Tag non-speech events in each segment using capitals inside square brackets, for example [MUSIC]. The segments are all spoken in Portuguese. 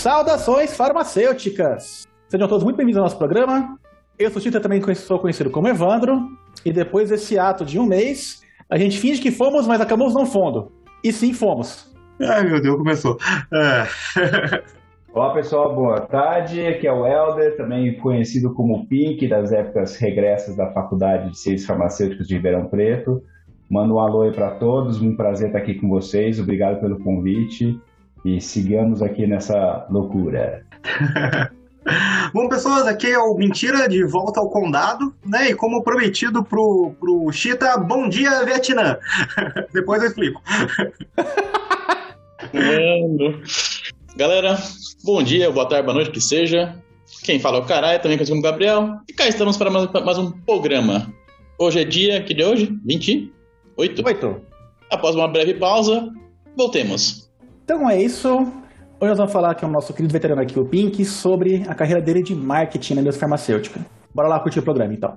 Saudações farmacêuticas! Sejam todos muito bem-vindos ao nosso programa. Eu sou Tita, também sou conhecido como Evandro, e depois desse ato de um mês, a gente finge que fomos, mas acabamos não fundo. E sim, fomos. Ai, meu Deus, começou. É. [LAUGHS] Olá pessoal, boa tarde. Aqui é o Helder, também conhecido como Pink, das épocas regressas da Faculdade de Ciências Farmacêuticas de Ribeirão Preto. Mando um alô aí para todos, um prazer estar aqui com vocês, obrigado pelo convite e sigamos aqui nessa loucura. [LAUGHS] Bom, pessoas, aqui é o Mentira de volta ao condado, né? E como prometido pro, pro Chita, bom dia, Vietnã! [LAUGHS] Depois eu explico. Galera, bom dia, boa tarde, boa noite, que seja. Quem fala é o Caralho, também conhecido como Gabriel. E cá estamos para mais, mais, um programa. Hoje é dia, que de hoje? 28? 8. Após uma breve pausa, voltemos. Então é isso. Hoje nós vamos falar com o nosso querido veterano aqui, o Pink, sobre a carreira dele de marketing na indústria farmacêutica. Bora lá curtir o programa, então.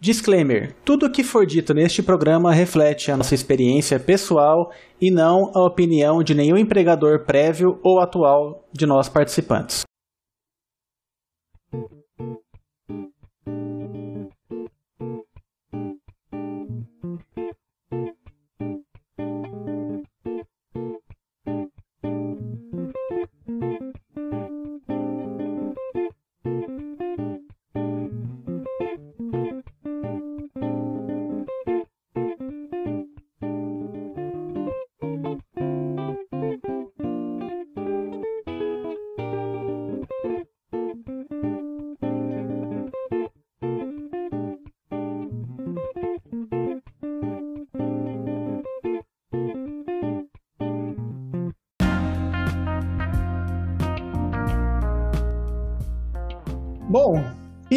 Disclaimer: tudo o que for dito neste programa reflete a nossa experiência pessoal e não a opinião de nenhum empregador prévio ou atual de nós participantes.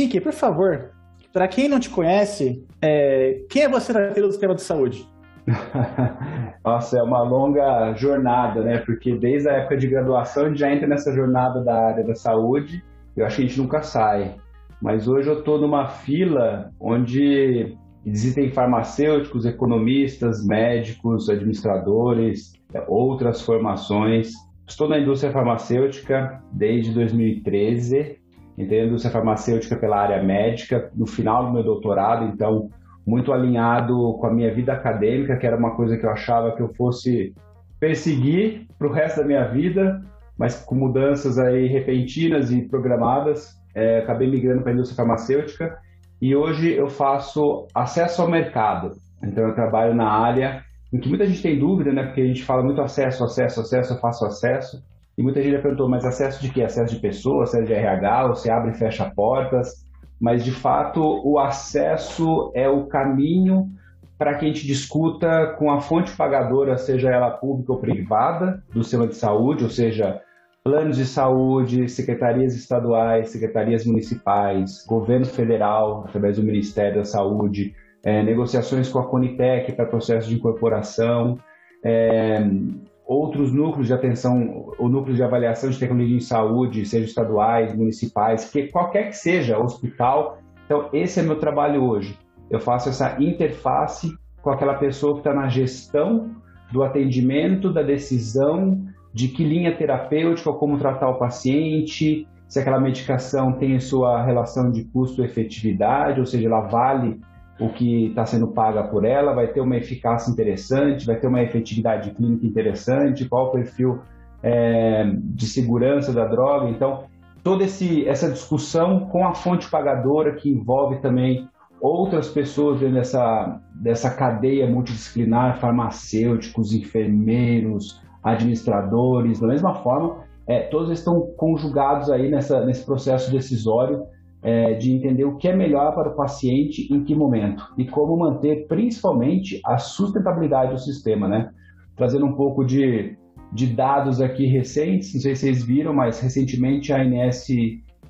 Pink, por favor, para quem não te conhece, é... quem é você na fila do sistema de saúde? [LAUGHS] Nossa, é uma longa jornada, né? Porque desde a época de graduação a gente já entra nessa jornada da área da saúde. Eu acho que a gente nunca sai. Mas hoje eu estou numa fila onde existem farmacêuticos, economistas, médicos, administradores, outras formações. Estou na indústria farmacêutica desde 2013 entrei na indústria farmacêutica pela área médica, no final do meu doutorado, então muito alinhado com a minha vida acadêmica, que era uma coisa que eu achava que eu fosse perseguir para o resto da minha vida, mas com mudanças aí repentinas e programadas, é, acabei migrando para a indústria farmacêutica e hoje eu faço acesso ao mercado. Então eu trabalho na área em que muita gente tem dúvida, né? Porque a gente fala muito acesso, acesso, acesso, eu faço acesso. E muita gente já perguntou, mas acesso de quê? Acesso de pessoas, acesso de RH, você abre e fecha portas. Mas, de fato, o acesso é o caminho para que a gente discuta com a fonte pagadora, seja ela pública ou privada, do sistema de saúde, ou seja, planos de saúde, secretarias estaduais, secretarias municipais, governo federal, através do Ministério da Saúde, é, negociações com a Conitec para processo de incorporação, é, outros núcleos de atenção, ou núcleos de avaliação de tecnologia em saúde, sejam estaduais, municipais, que qualquer que seja, hospital. Então, esse é meu trabalho hoje. Eu faço essa interface com aquela pessoa que está na gestão do atendimento, da decisão de que linha terapêutica como tratar o paciente, se aquela medicação tem sua relação de custo-efetividade, ou seja, ela vale o que está sendo paga por ela, vai ter uma eficácia interessante, vai ter uma efetividade clínica interessante, qual o perfil é, de segurança da droga. Então, toda esse, essa discussão com a fonte pagadora, que envolve também outras pessoas dentro dessa, dessa cadeia multidisciplinar, farmacêuticos, enfermeiros, administradores, da mesma forma, é, todos estão conjugados aí nessa, nesse processo decisório é, de entender o que é melhor para o paciente em que momento e como manter principalmente a sustentabilidade do sistema, né? Trazendo um pouco de, de dados aqui recentes, não sei se vocês viram, mas recentemente a ANS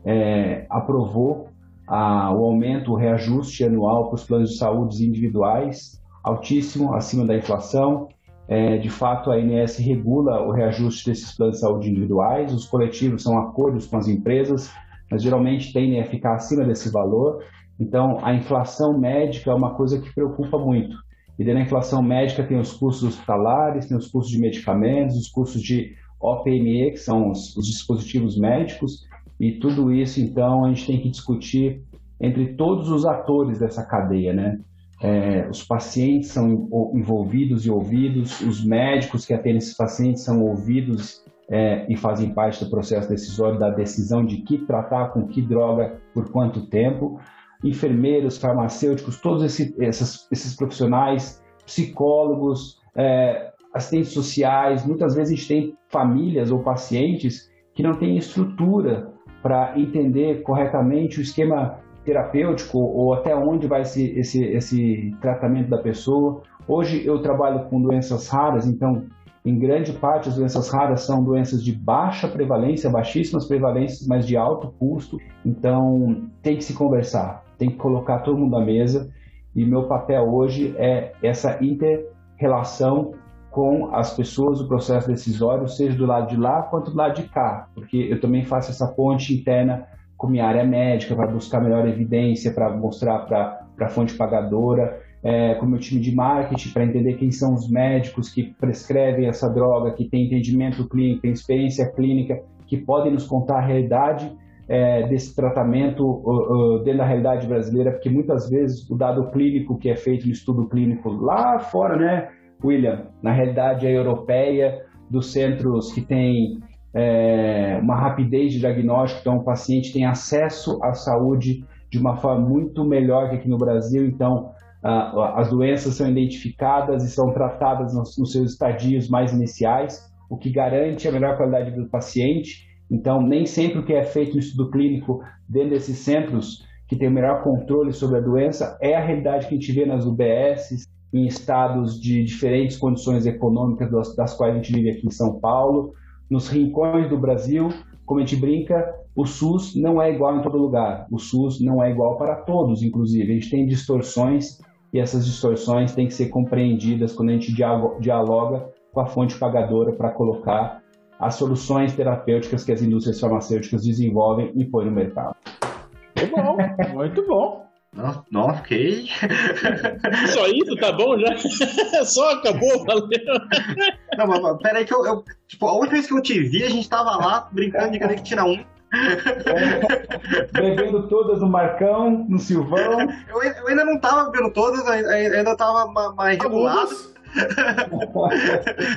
é, aprovou a, o aumento, o reajuste anual para os planos de saúde individuais, altíssimo, acima da inflação. É, de fato, a ANS regula o reajuste desses planos de saúde individuais, os coletivos são acordos com as empresas, mas geralmente tendem a ficar acima desse valor. Então, a inflação médica é uma coisa que preocupa muito. E dentro da inflação médica tem os custos hospitalares, tem os custos de medicamentos, os custos de OPME, que são os, os dispositivos médicos, e tudo isso, então, a gente tem que discutir entre todos os atores dessa cadeia, né? É, os pacientes são envolvidos e ouvidos, os médicos que atendem esses pacientes são ouvidos é, e fazem parte do processo decisório da decisão de que tratar com que droga por quanto tempo. Enfermeiros, farmacêuticos, todos esse, esses, esses profissionais, psicólogos, é, assistentes sociais, muitas vezes a gente tem famílias ou pacientes que não têm estrutura para entender corretamente o esquema terapêutico ou até onde vai esse, esse, esse tratamento da pessoa. Hoje eu trabalho com doenças raras, então, em grande parte, as doenças raras são doenças de baixa prevalência, baixíssimas prevalências, mas de alto custo. Então, tem que se conversar, tem que colocar todo mundo à mesa. E meu papel hoje é essa inter-relação com as pessoas do processo decisório, seja do lado de lá quanto do lado de cá, porque eu também faço essa ponte interna com minha área médica para buscar melhor evidência, para mostrar para a fonte pagadora, é, com o meu time de marketing para entender quem são os médicos que prescrevem essa droga, que têm entendimento clínico, têm experiência clínica, que podem nos contar a realidade é, desse tratamento uh, uh, dentro da realidade brasileira, porque muitas vezes o dado clínico que é feito no estudo clínico lá fora, né, William, na realidade é europeia, dos centros que têm é, uma rapidez de diagnóstico, então o paciente tem acesso à saúde de uma forma muito melhor que aqui no Brasil, então as doenças são identificadas e são tratadas nos, seus estadios mais iniciais, o que garante a melhor qualidade do paciente. Então, nem sempre o que é feito no estudo clínico dentro desses centros que tem o melhor controle sobre a doença é a realidade que a gente vê nas UBSs, em estados de diferentes condições econômicas das quais a gente vive aqui em São Paulo, nos rincões do Brasil, como a gente brinca, o SUS não é igual em todo lugar. O SUS não é igual para todos, inclusive. A gente tem distorções e essas distorções têm que ser compreendidas quando a gente dialoga com a fonte pagadora para colocar as soluções terapêuticas que as indústrias farmacêuticas desenvolvem e põem no mercado. Muito bom, muito bom. Não, não, fiquei. [LAUGHS] Só isso, tá bom já? [LAUGHS] Só acabou, valeu. Não, mas, mas peraí que eu, eu, Tipo, a última vez que eu te vi, a gente tava lá brincando de cadê que tira um. É, bebendo todas no Marcão, no Silvão. Eu, eu ainda não tava bebendo todas, ainda tava mais regulado.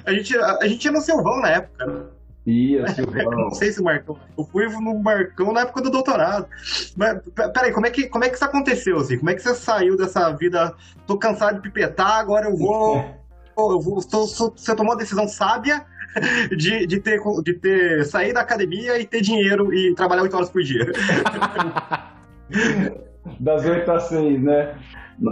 a, gente, a, a gente ia no Silvão na época. Né? Ia, Silvão. [LAUGHS] não sei se Marcão. Eu fui no Marcão na época do doutorado. Mas, peraí, como é, que, como é que isso aconteceu, assim? Como é que você saiu dessa vida? Tô cansado de pipetar, agora eu vou. [LAUGHS] eu vou tô, você tomou uma decisão sábia [LAUGHS] de, de, ter, de ter sair da academia e ter dinheiro e trabalhar oito horas por dia. [LAUGHS] Das oito às seis, né?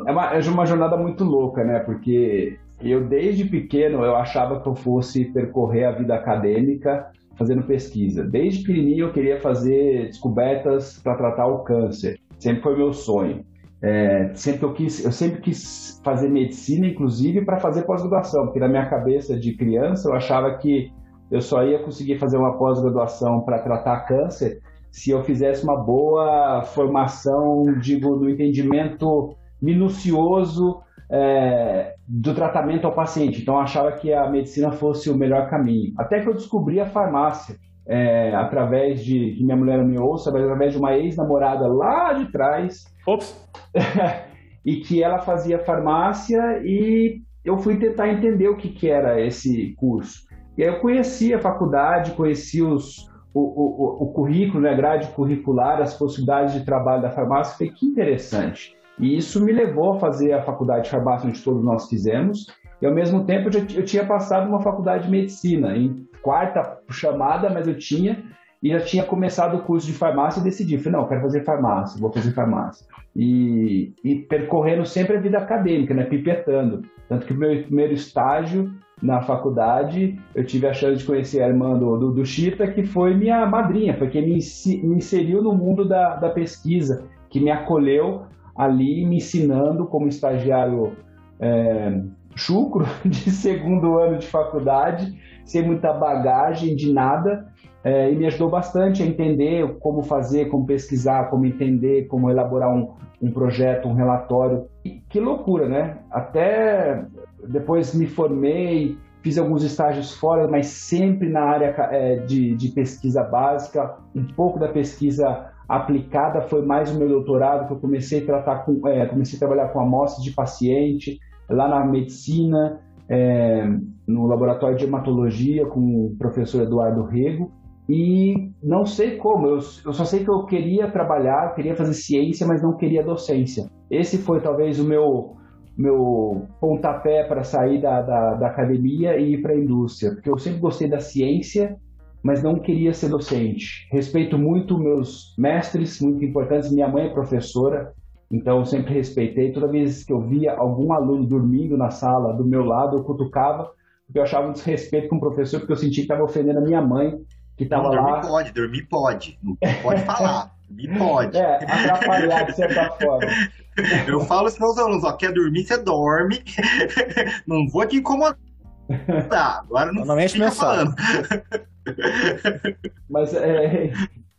É uma, é uma jornada muito louca, né? Porque eu, desde pequeno, eu achava que eu fosse percorrer a vida acadêmica fazendo pesquisa. Desde pequenininho eu queria fazer descobertas para tratar o câncer. Sempre foi meu sonho. É, sempre eu quis, eu sempre quis fazer medicina, inclusive para fazer pós-graduação, porque na minha cabeça de criança eu achava que eu só ia conseguir fazer uma pós-graduação para tratar câncer se eu fizesse uma boa formação, digo, do entendimento minucioso é, do tratamento ao paciente. Então eu achava que a medicina fosse o melhor caminho. Até que eu descobri a farmácia. É, através de minha mulher me ouça, através de uma ex-namorada lá de trás, Ops. [LAUGHS] e que ela fazia farmácia e eu fui tentar entender o que, que era esse curso. E aí eu conheci a faculdade, conheci os, o, o, o currículo, né, a grade curricular, as possibilidades de trabalho da farmácia, falei que interessante. E isso me levou a fazer a faculdade de farmácia, onde todos nós fizemos, e ao mesmo tempo eu, já, eu tinha passado uma faculdade de medicina, em quarta chamada, mas eu tinha, e já tinha começado o curso de farmácia e decidi, falei, não, quero fazer farmácia, vou fazer farmácia. E, e percorrendo sempre a vida acadêmica, né, pipetando. Tanto que o meu primeiro estágio na faculdade, eu tive a chance de conhecer a irmã do, do, do Chita, que foi minha madrinha, foi quem me, me inseriu no mundo da, da pesquisa, que me acolheu ali, me ensinando como estagiário é, chucro [LAUGHS] de segundo ano de faculdade, sem muita bagagem de nada, é, e me ajudou bastante a entender como fazer, como pesquisar, como entender, como elaborar um, um projeto, um relatório. que loucura, né? Até depois me formei, fiz alguns estágios fora, mas sempre na área é, de, de, pesquisa básica, um pouco da pesquisa aplicada foi mais o meu doutorado que eu comecei a tratar com, é, comecei a trabalhar com amostras de paciente lá na medicina, é, no laboratório de hematologia com o professor Eduardo Rego e não sei como, eu, eu só sei que eu queria trabalhar, queria fazer ciência, mas não queria docência. Esse foi talvez o meu meu pontapé para sair da, da, da academia e ir para a indústria, porque eu sempre gostei da ciência, mas não queria ser docente. Respeito muito meus mestres, muito importantes. Minha mãe é professora, então sempre respeitei. Toda vez que eu via algum aluno dormindo na sala do meu lado, eu cutucava, porque eu achava um desrespeito com o professor, porque eu sentia que estava ofendendo a minha mãe, que estava lá. Dormir pode, dormir pode, não pode falar. Dormir pode. [LAUGHS] É, atrapalhar de certa forma. [LAUGHS] Eu falo para meus alunos, ó, quer dormir, você dorme. [LAUGHS] Não vou te incomodar. Agora não, não mexe meu falando. Mas, é,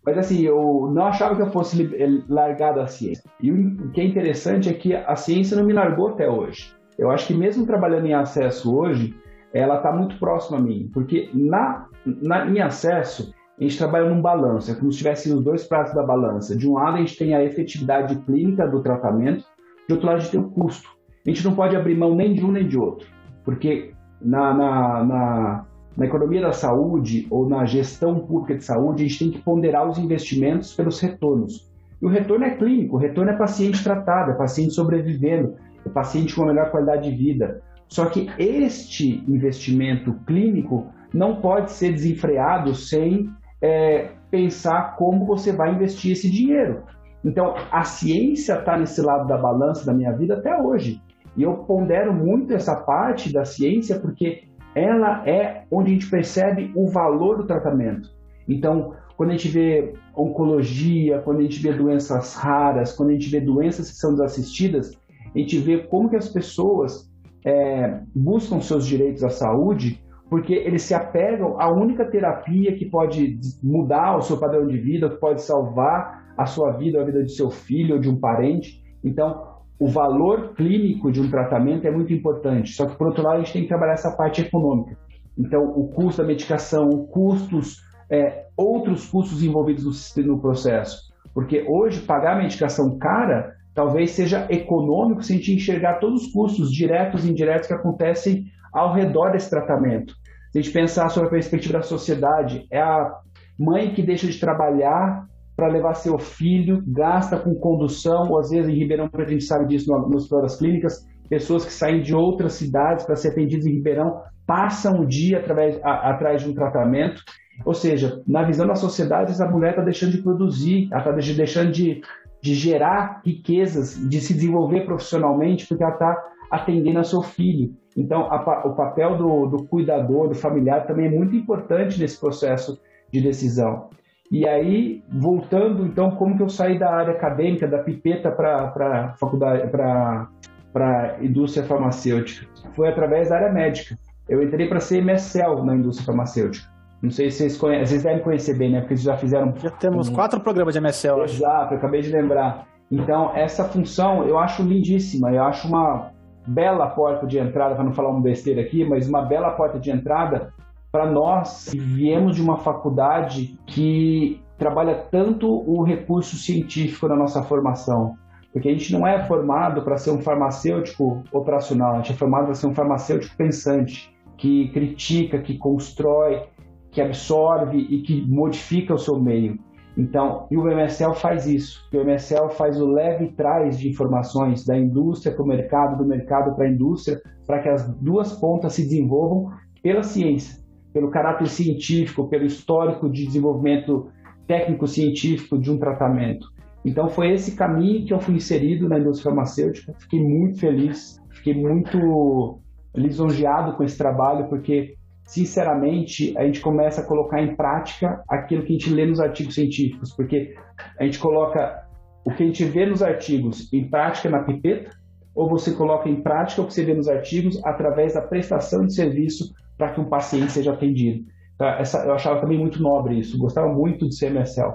mas assim, eu não achava que eu fosse largar da ciência. E o que é interessante é que a ciência não me largou até hoje. Eu acho que mesmo trabalhando em acesso hoje, ela está muito próxima a mim. Porque na, na, em acesso, a gente trabalha num balanço, é como se tivesse os dois pratos da balança. De um lado, a gente tem a efetividade clínica do tratamento, de outro lado, a gente tem o custo. A gente não pode abrir mão nem de um nem de outro, porque na, na, na, na economia da saúde ou na gestão pública de saúde, a gente tem que ponderar os investimentos pelos retornos. E o retorno é clínico, o retorno é paciente tratado, é paciente sobrevivendo, é paciente com uma melhor qualidade de vida. Só que este investimento clínico não pode ser desenfreado sem é, pensar como você vai investir esse dinheiro. Então, a ciência está nesse lado da balança da minha vida até hoje. E eu pondero muito essa parte da ciência porque ela é onde a gente percebe o valor do tratamento. Então, quando a gente vê oncologia, quando a gente vê doenças raras, quando a gente vê doenças que são desassistidas, a gente vê como que as pessoas é, buscam seus direitos à saúde porque eles se apegam à única terapia que pode mudar o seu padrão de vida, que pode salvar a sua vida, a vida de seu filho ou de um parente. Então, o valor clínico de um tratamento é muito importante. Só que, por outro lado, a gente tem que trabalhar essa parte econômica. Então, o custo da medicação, custos, é, outros custos envolvidos no, no processo. Porque hoje, pagar a medicação cara talvez seja econômico se a gente enxergar todos os custos diretos e indiretos que acontecem ao redor desse tratamento. Se a gente pensar sobre a perspectiva da sociedade, é a mãe que deixa de trabalhar para levar seu filho, gasta com condução, ou às vezes em Ribeirão a gente sabe disso nos das clínicas, pessoas que saem de outras cidades para ser atendidas em Ribeirão passam o dia através, a, atrás de um tratamento. Ou seja, na visão da sociedade, essa mulher está deixando de produzir, ela está deixando de, de gerar riquezas, de se desenvolver profissionalmente, porque ela está atendendo a seu filho. Então, a, o papel do, do cuidador, do familiar, também é muito importante nesse processo de decisão. E aí, voltando, então, como que eu saí da área acadêmica, da pipeta para faculdade, para indústria farmacêutica? Foi através da área médica. Eu entrei para ser MSL na indústria farmacêutica. Não sei se vocês conhecem, vocês devem conhecer bem, né? Porque vocês já fizeram. Já temos um... quatro programas de MSL. Exato, eu acabei de lembrar. Então, essa função eu acho lindíssima, eu acho uma, bela porta de entrada, para não falar uma besteira aqui, mas uma bela porta de entrada para nós que viemos de uma faculdade que trabalha tanto o recurso científico na nossa formação. Porque a gente não é formado para ser um farmacêutico operacional, a gente é formado para ser um farmacêutico pensante, que critica, que constrói, que absorve e que modifica o seu meio. Então, e o MSL faz isso. O MSL faz o leve trás de informações da indústria para o mercado, do mercado para a indústria, para que as duas pontas se desenvolvam pela ciência, pelo caráter científico, pelo histórico de desenvolvimento técnico-científico de um tratamento. Então, foi esse caminho que eu fui inserido na indústria farmacêutica. Fiquei muito feliz, fiquei muito lisonjeado com esse trabalho, porque sinceramente, a gente começa a colocar em prática aquilo que a gente lê nos artigos científicos, porque a gente coloca o que a gente vê nos artigos em prática na pipeta, ou você coloca em prática o que você vê nos artigos através da prestação de serviço para que um paciente seja atendido. Então, essa, eu achava também muito nobre isso, gostava muito de ser MSL.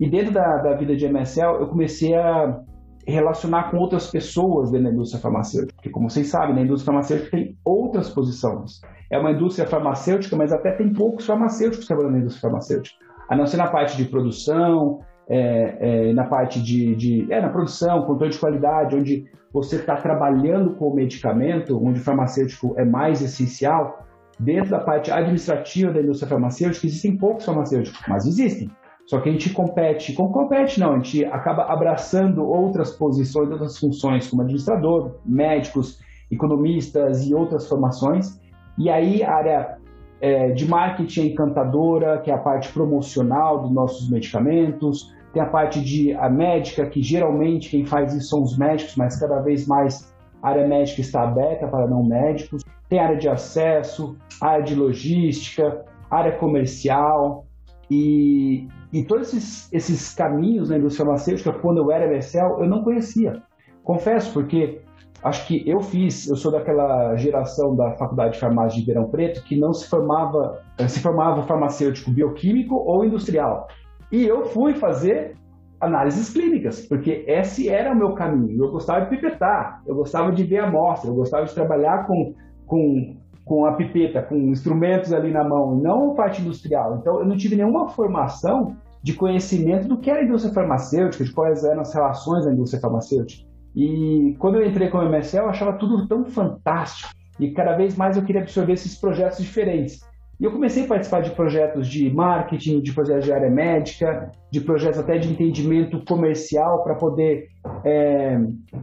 E dentro da, da vida de MSL, eu comecei a relacionar com outras pessoas dentro da indústria farmacêutica. Porque, como vocês sabem, na indústria farmacêutica tem outras posições. É uma indústria farmacêutica, mas até tem poucos farmacêuticos trabalhando na indústria farmacêutica. A não ser na parte de produção, é, é, na parte de, de, é, na produção, controle de qualidade, onde você está trabalhando com o medicamento, onde o farmacêutico é mais essencial, dentro da parte administrativa da indústria farmacêutica, existem poucos farmacêuticos, mas existem. Só que a gente compete, como compete não, a gente acaba abraçando outras posições, outras funções, como administrador, médicos, economistas e outras formações. E aí a área é, de marketing é encantadora, que é a parte promocional dos nossos medicamentos, tem a parte de a médica, que geralmente quem faz isso são os médicos, mas cada vez mais a área médica está aberta para não médicos. Tem área de acesso, área de logística, área comercial, e, e todos esses, esses caminhos na indústria farmacêutica, quando eu era MSL, eu não conhecia. Confesso, porque acho que eu fiz, eu sou daquela geração da Faculdade de Farmácia de Ribeirão Preto que não se formava, eh, se formava farmacêutico bioquímico ou industrial. E eu fui fazer análises clínicas, porque esse era o meu caminho. Eu gostava de pipetar, eu gostava de ver amostra, eu gostava de trabalhar com, com com a pipeta, com instrumentos ali na mão, não parte industrial. Então, eu não tive nenhuma formação de conhecimento do que era a indústria farmacêutica, de quais eram as relações da indústria farmacêutica. E quando eu entrei como MSL, eu achava tudo tão fantástico e cada vez mais eu queria absorver esses projetos diferentes. E eu comecei a participar de projetos de marketing, de projetos de área médica, de projetos até de entendimento comercial para poder é,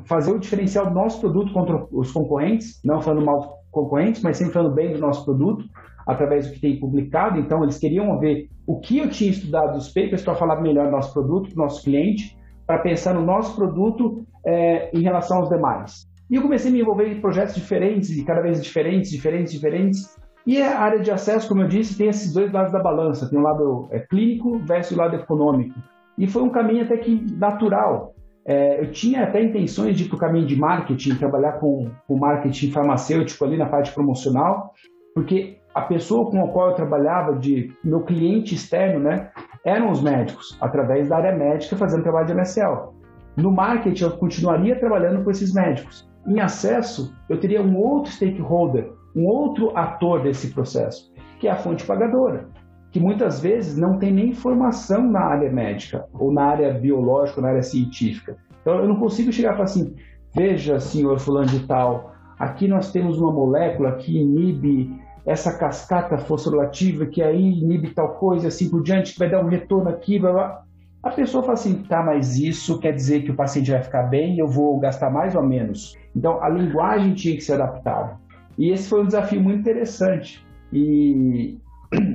fazer o diferencial do nosso produto contra os concorrentes, não falando mal concorrentes, mas sempre falando bem do nosso produto, através do que tem publicado. Então, eles queriam ver o que eu tinha estudado dos papers para falar melhor do nosso produto, do nosso cliente, para pensar no nosso produto é, em relação aos demais. E eu comecei a me envolver em projetos diferentes, e cada vez diferentes, diferentes, diferentes. E a área de acesso, como eu disse, tem esses dois lados da balança. Tem o lado é, clínico versus o lado econômico. E foi um caminho até que natural. É, eu tinha até intenções de ir para o caminho de marketing, trabalhar com o marketing farmacêutico ali na parte promocional, porque a pessoa com a qual eu trabalhava, de meu cliente externo, né, eram os médicos, através da área médica, fazendo trabalho de MSL. No marketing, eu continuaria trabalhando com esses médicos. Em acesso, eu teria um outro stakeholder, um outro ator desse processo, que é a fonte pagadora que muitas vezes não tem nem formação na área médica, ou na área biológica, ou na área científica. Então eu não consigo chegar e falar assim, veja, senhor fulano de tal, aqui nós temos uma molécula que inibe essa cascata fosforilativa, que aí inibe tal coisa, assim por diante, que vai dar um retorno aqui, blá, blá. A pessoa fala assim, tá, mas isso quer dizer que o paciente vai ficar bem, eu vou gastar mais ou menos. Então, a linguagem tinha que ser adaptada. E esse foi um desafio muito interessante. E,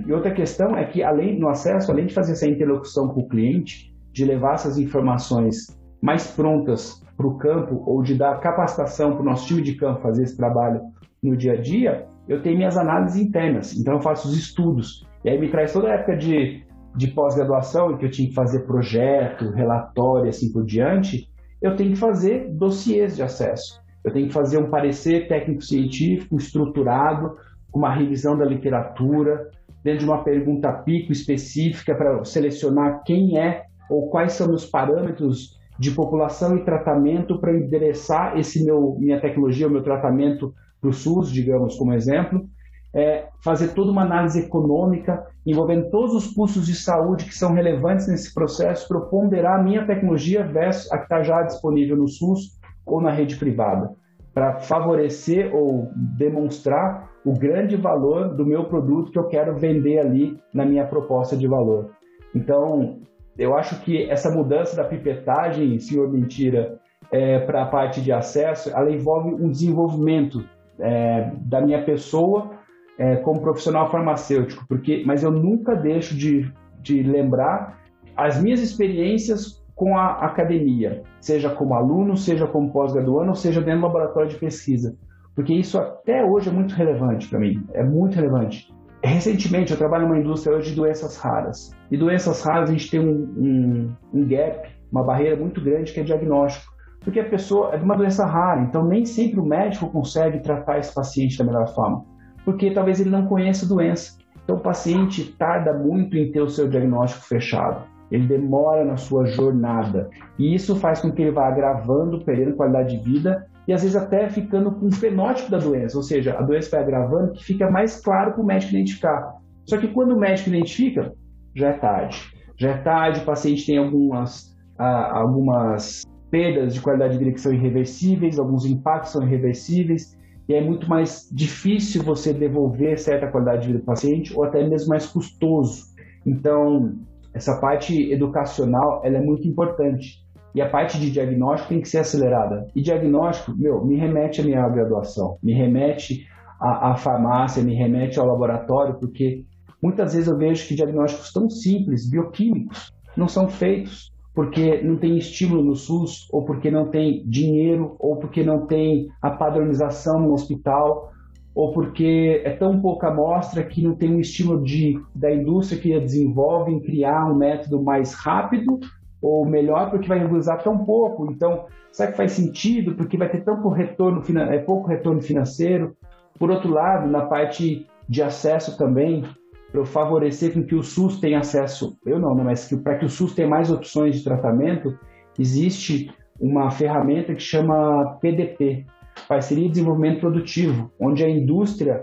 e outra questão é que, além no acesso, além de fazer essa interlocução com o cliente, de levar essas informações mais prontas para o campo ou de dar capacitação para o nosso time de campo fazer esse trabalho no dia a dia, eu tenho minhas análises internas. Então, eu faço os estudos. E aí me traz toda a época de, de pós-graduação, em que eu tinha que fazer projeto, relatório, assim por diante. Eu tenho que fazer dossiês de acesso. Eu tenho que fazer um parecer técnico-científico estruturado, com uma revisão da literatura, dentro de uma pergunta pico específica para selecionar quem é ou quais são os parâmetros de população e tratamento para endereçar esse meu minha tecnologia, o meu tratamento para o SUS, digamos como exemplo, é fazer toda uma análise econômica envolvendo todos os custos de saúde que são relevantes nesse processo para ponderar a minha tecnologia versus a que está já disponível no SUS ou na rede privada, para favorecer ou demonstrar o grande valor do meu produto que eu quero vender ali na minha proposta de valor. Então, eu acho que essa mudança da pipetagem, senhor Mentira, é, para a parte de acesso, ela envolve um desenvolvimento é, da minha pessoa é, como profissional farmacêutico, porque, mas eu nunca deixo de, de lembrar as minhas experiências com a academia, seja como aluno, seja como pós-graduando, seja dentro do laboratório de pesquisa porque isso até hoje é muito relevante para mim, é muito relevante. Recentemente, eu trabalho numa indústria hoje de doenças raras. E doenças raras, a gente tem um, um, um gap, uma barreira muito grande que é diagnóstico. Porque a pessoa é de uma doença rara, então nem sempre o médico consegue tratar esse paciente da melhor forma. Porque talvez ele não conheça a doença. Então o paciente tarda muito em ter o seu diagnóstico fechado. ele demora na sua jornada. E isso faz com que ele vá agravando, perdendo qualidade de vida e às vezes até ficando com o fenótipo da doença, ou seja, a doença vai agravando que fica mais claro para o médico identificar. Só que quando o médico identifica, já é tarde. Já é tarde, o paciente tem algumas, ah, algumas perdas de qualidade de vida que são irreversíveis, alguns impactos são irreversíveis, e é muito mais difícil você devolver certa qualidade de vida do paciente, ou até mesmo mais custoso. Então, essa parte educacional ela é muito importante. E a parte de diagnóstico tem que ser acelerada. E diagnóstico, meu, me remete à minha graduação, me remete à, à farmácia, me remete ao laboratório, porque muitas vezes eu vejo que diagnósticos tão simples, bioquímicos, não são feitos porque não tem estímulo no SUS, ou porque não tem dinheiro, ou porque não tem a padronização no hospital, ou porque é tão pouca amostra que não tem um estímulo de, da indústria que desenvolve em criar um método mais rápido ou melhor porque vai usar tão pouco. Então, será que faz sentido? Porque vai ter tão pouco retorno, é, pouco retorno financeiro. Por outro lado, na parte de acesso também, para favorecer com que o SUS tenha acesso, eu não, né, mas para que o SUS tenha mais opções de tratamento, existe uma ferramenta que chama PDP, Parceria de Desenvolvimento Produtivo, onde a indústria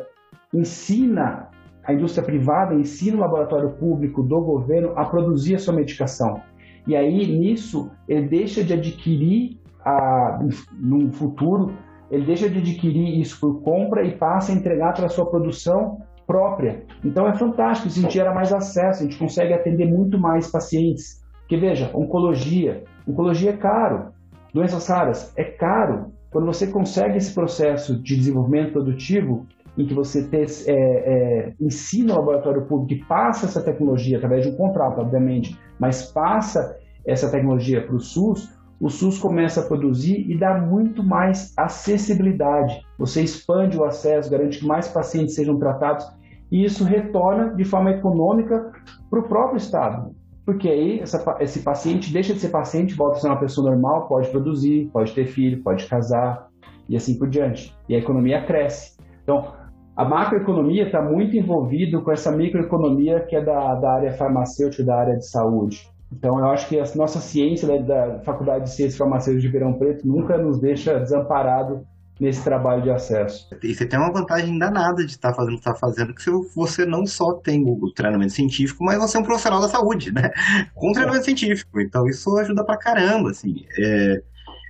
ensina, a indústria privada ensina o laboratório público do governo a produzir a sua medicação. E aí, nisso, ele deixa de adquirir, a, no futuro, ele deixa de adquirir isso por compra e passa a entregar para a sua produção própria. Então é fantástico, isso a gente gera mais acesso, a gente consegue atender muito mais pacientes. Porque veja, oncologia, oncologia é caro, doenças raras é caro. Quando você consegue esse processo de desenvolvimento produtivo, em que você ter, é, é, ensina o laboratório público e passa essa tecnologia através de um contrato, obviamente, mas passa essa tecnologia para o SUS, o SUS começa a produzir e dá muito mais acessibilidade. Você expande o acesso, garante que mais pacientes sejam tratados e isso retorna de forma econômica para o próprio Estado. Porque aí essa, esse paciente deixa de ser paciente, volta a ser uma pessoa normal, pode produzir, pode ter filho, pode casar e assim por diante. E a economia cresce. Então, a macroeconomia está muito envolvida com essa microeconomia que é da, da área farmacêutica, da área de saúde. Então, eu acho que a nossa ciência né, da Faculdade de Ciências Farmacêuticas de Verão Preto nunca nos deixa desamparado nesse trabalho de acesso. E você tem uma vantagem danada de estar tá fazendo o que está fazendo, que você não só tem o treinamento científico, mas você é um profissional da saúde, né? Com treinamento é. científico. Então, isso ajuda pra caramba, assim. É...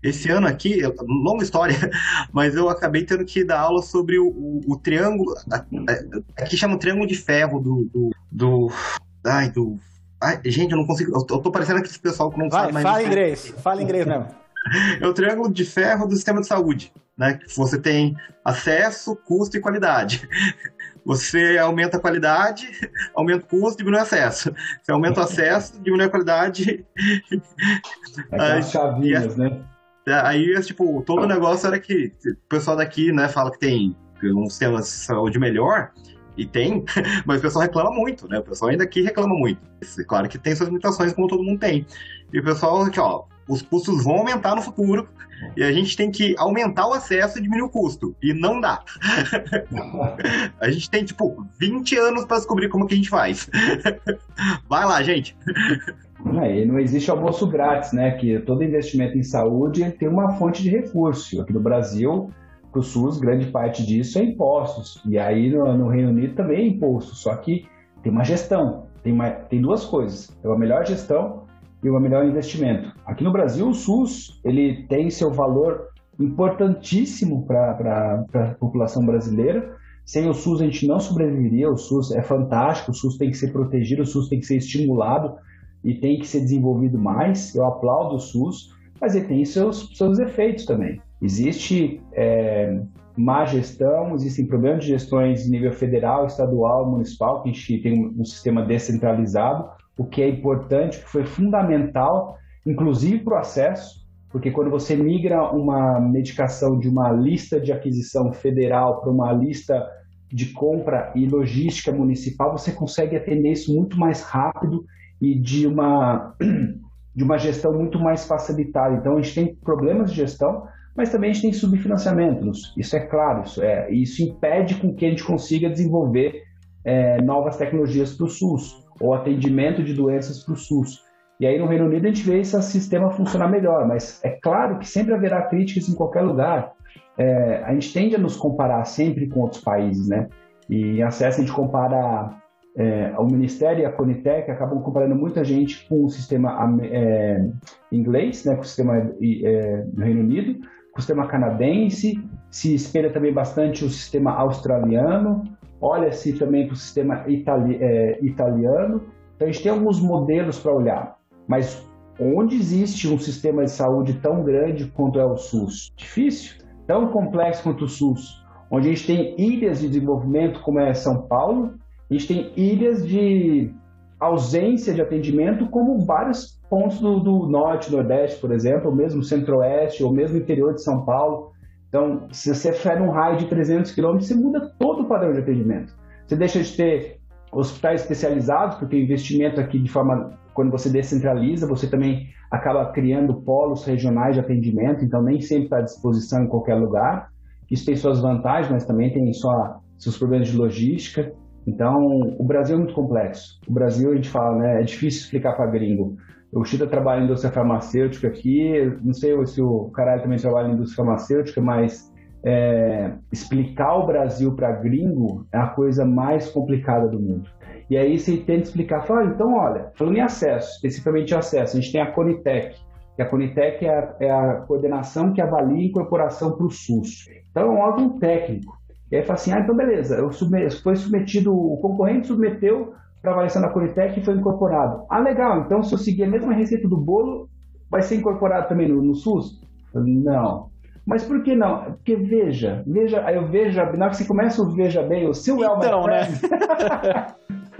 Esse ano aqui, longa história, [LAUGHS] mas eu acabei tendo que dar aula sobre o, o, o triângulo. Aqui chama o triângulo de ferro do. do, do ai, do. Ai, gente, eu não consigo. Eu tô, eu tô parecendo aquele pessoal que não Vai, sabe mais. Fala inglês, fala inglês mesmo. [LAUGHS] É o triângulo de ferro do sistema de saúde. Né? Você tem acesso, custo e qualidade. [LAUGHS] Você aumenta a qualidade, aumenta o custo, diminui o acesso. Você aumenta o acesso, diminui a qualidade. Aquelas chavinhas, né? Aí, tipo, todo o negócio era que o pessoal daqui, né, fala que tem um sistema de saúde melhor, e tem, [LAUGHS] mas o pessoal reclama muito, né? O pessoal ainda aqui reclama muito. Claro que tem suas limitações, como todo mundo tem. E o pessoal, aqui, ó, os custos vão aumentar no futuro e a gente tem que aumentar o acesso e diminuir o custo. E não dá. [LAUGHS] a gente tem, tipo, 20 anos para descobrir como que a gente faz. Vai lá, gente. É, não existe almoço grátis, né? Que todo investimento em saúde tem uma fonte de recurso. Aqui no Brasil, para o SUS, grande parte disso é impostos. E aí no, no, Reino Unido também é imposto. Só que tem uma gestão. Tem, uma, tem duas coisas. Tem uma melhor gestão e um melhor investimento. Aqui no Brasil, o SUS ele tem seu valor importantíssimo para a população brasileira. Sem o SUS a gente não sobreviveria. O SUS é fantástico, o SUS tem que ser protegido, o SUS tem que ser estimulado e tem que ser desenvolvido mais. Eu aplaudo o SUS, mas ele tem seus, seus efeitos também. Existe é, má gestão, existem problemas de gestões em nível federal, estadual, municipal, que a gente tem um, um sistema descentralizado, o que é importante, que foi fundamental, inclusive para o acesso, porque quando você migra uma medicação de uma lista de aquisição federal para uma lista de compra e logística municipal, você consegue atender isso muito mais rápido e de uma, [CLEARS THROAT] de uma gestão muito mais facilitada. Então, a gente tem problemas de gestão, mas também a gente tem subfinanciamentos. Isso é claro, isso, é, isso impede com que a gente consiga desenvolver é, novas tecnologias para o SUS ou atendimento de doenças para o SUS. E aí no Reino Unido a gente vê esse sistema funcionar melhor, mas é claro que sempre haverá críticas em qualquer lugar. É, a gente tende a nos comparar sempre com outros países, né? E em acesso a gente compara é, o Ministério e a Conitec acabam comparando muita gente com o sistema é, inglês, né, com o sistema é, do Reino Unido, com o sistema canadense, se espelha também bastante o sistema australiano, olha-se também para o sistema itali é, italiano. Então a gente tem alguns modelos para olhar, mas onde existe um sistema de saúde tão grande quanto é o SUS? Difícil. Tão complexo quanto o SUS, onde a gente tem ilhas de desenvolvimento como é São Paulo, a gente tem ilhas de ausência de atendimento, como vários pontos do, do norte, nordeste, por exemplo, ou mesmo centro-oeste, ou mesmo interior de São Paulo. Então, se você fere um raio de 300 quilômetros, você muda todo o padrão de atendimento. Você deixa de ter hospitais especializados, porque o investimento aqui de forma quando você descentraliza, você também acaba criando polos regionais de atendimento, então nem sempre está à disposição em qualquer lugar. Isso tem suas vantagens, mas também tem sua, seus problemas de logística. Então, o Brasil é muito complexo. O Brasil, a gente fala, né, é difícil explicar para gringo. O Chita trabalha em indústria farmacêutica aqui, não sei se o caralho também trabalha em indústria farmacêutica, mas é, explicar o Brasil para gringo é a coisa mais complicada do mundo. E aí você tenta explicar, fala, ah, então olha, falando em acesso, especificamente acesso, a gente tem a Conitec, que a Conitec é a, é a coordenação que avalia a incorporação para o SUS. Então é um órgão técnico. E aí fala assim, ah, então beleza, eu foi submetido, o concorrente submeteu para avaliação da Conitec e foi incorporado. Ah, legal, então se eu seguir a mesma receita do bolo, vai ser incorporado também no, no SUS? Não. Mas por que não? Porque veja, veja, aí eu vejo, na hora que você começa o veja bem, o Sil well, então, my friend. Né?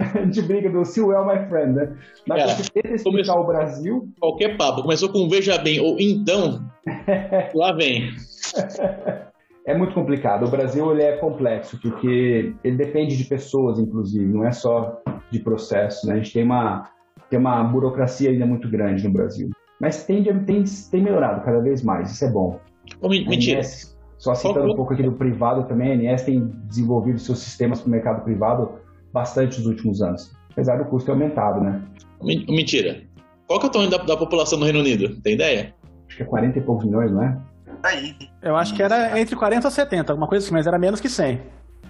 [LAUGHS] a gente briga do Sil well, my friend, né? Na hora que você tenta explicar começou, o Brasil. Qualquer papo, começou com veja bem, ou então, [LAUGHS] lá vem. [LAUGHS] É muito complicado. O Brasil ele é complexo, porque ele depende de pessoas, inclusive, não é só de processo. Né? A gente tem uma, tem uma burocracia ainda muito grande no Brasil. Mas tem, tem, tem melhorado cada vez mais, isso é bom. Oh, mentira. ANS, só citando um pouco aqui do privado também, a ANS tem desenvolvido seus sistemas para o mercado privado bastante nos últimos anos, apesar do custo ter aumentado, né? Mentira. Qual que é o tamanho da, da população do Reino Unido? Tem ideia? Acho que é 40 e poucos milhões, não é? Aí. Eu acho que era entre 40 e 70, alguma coisa assim, mas era menos que 100.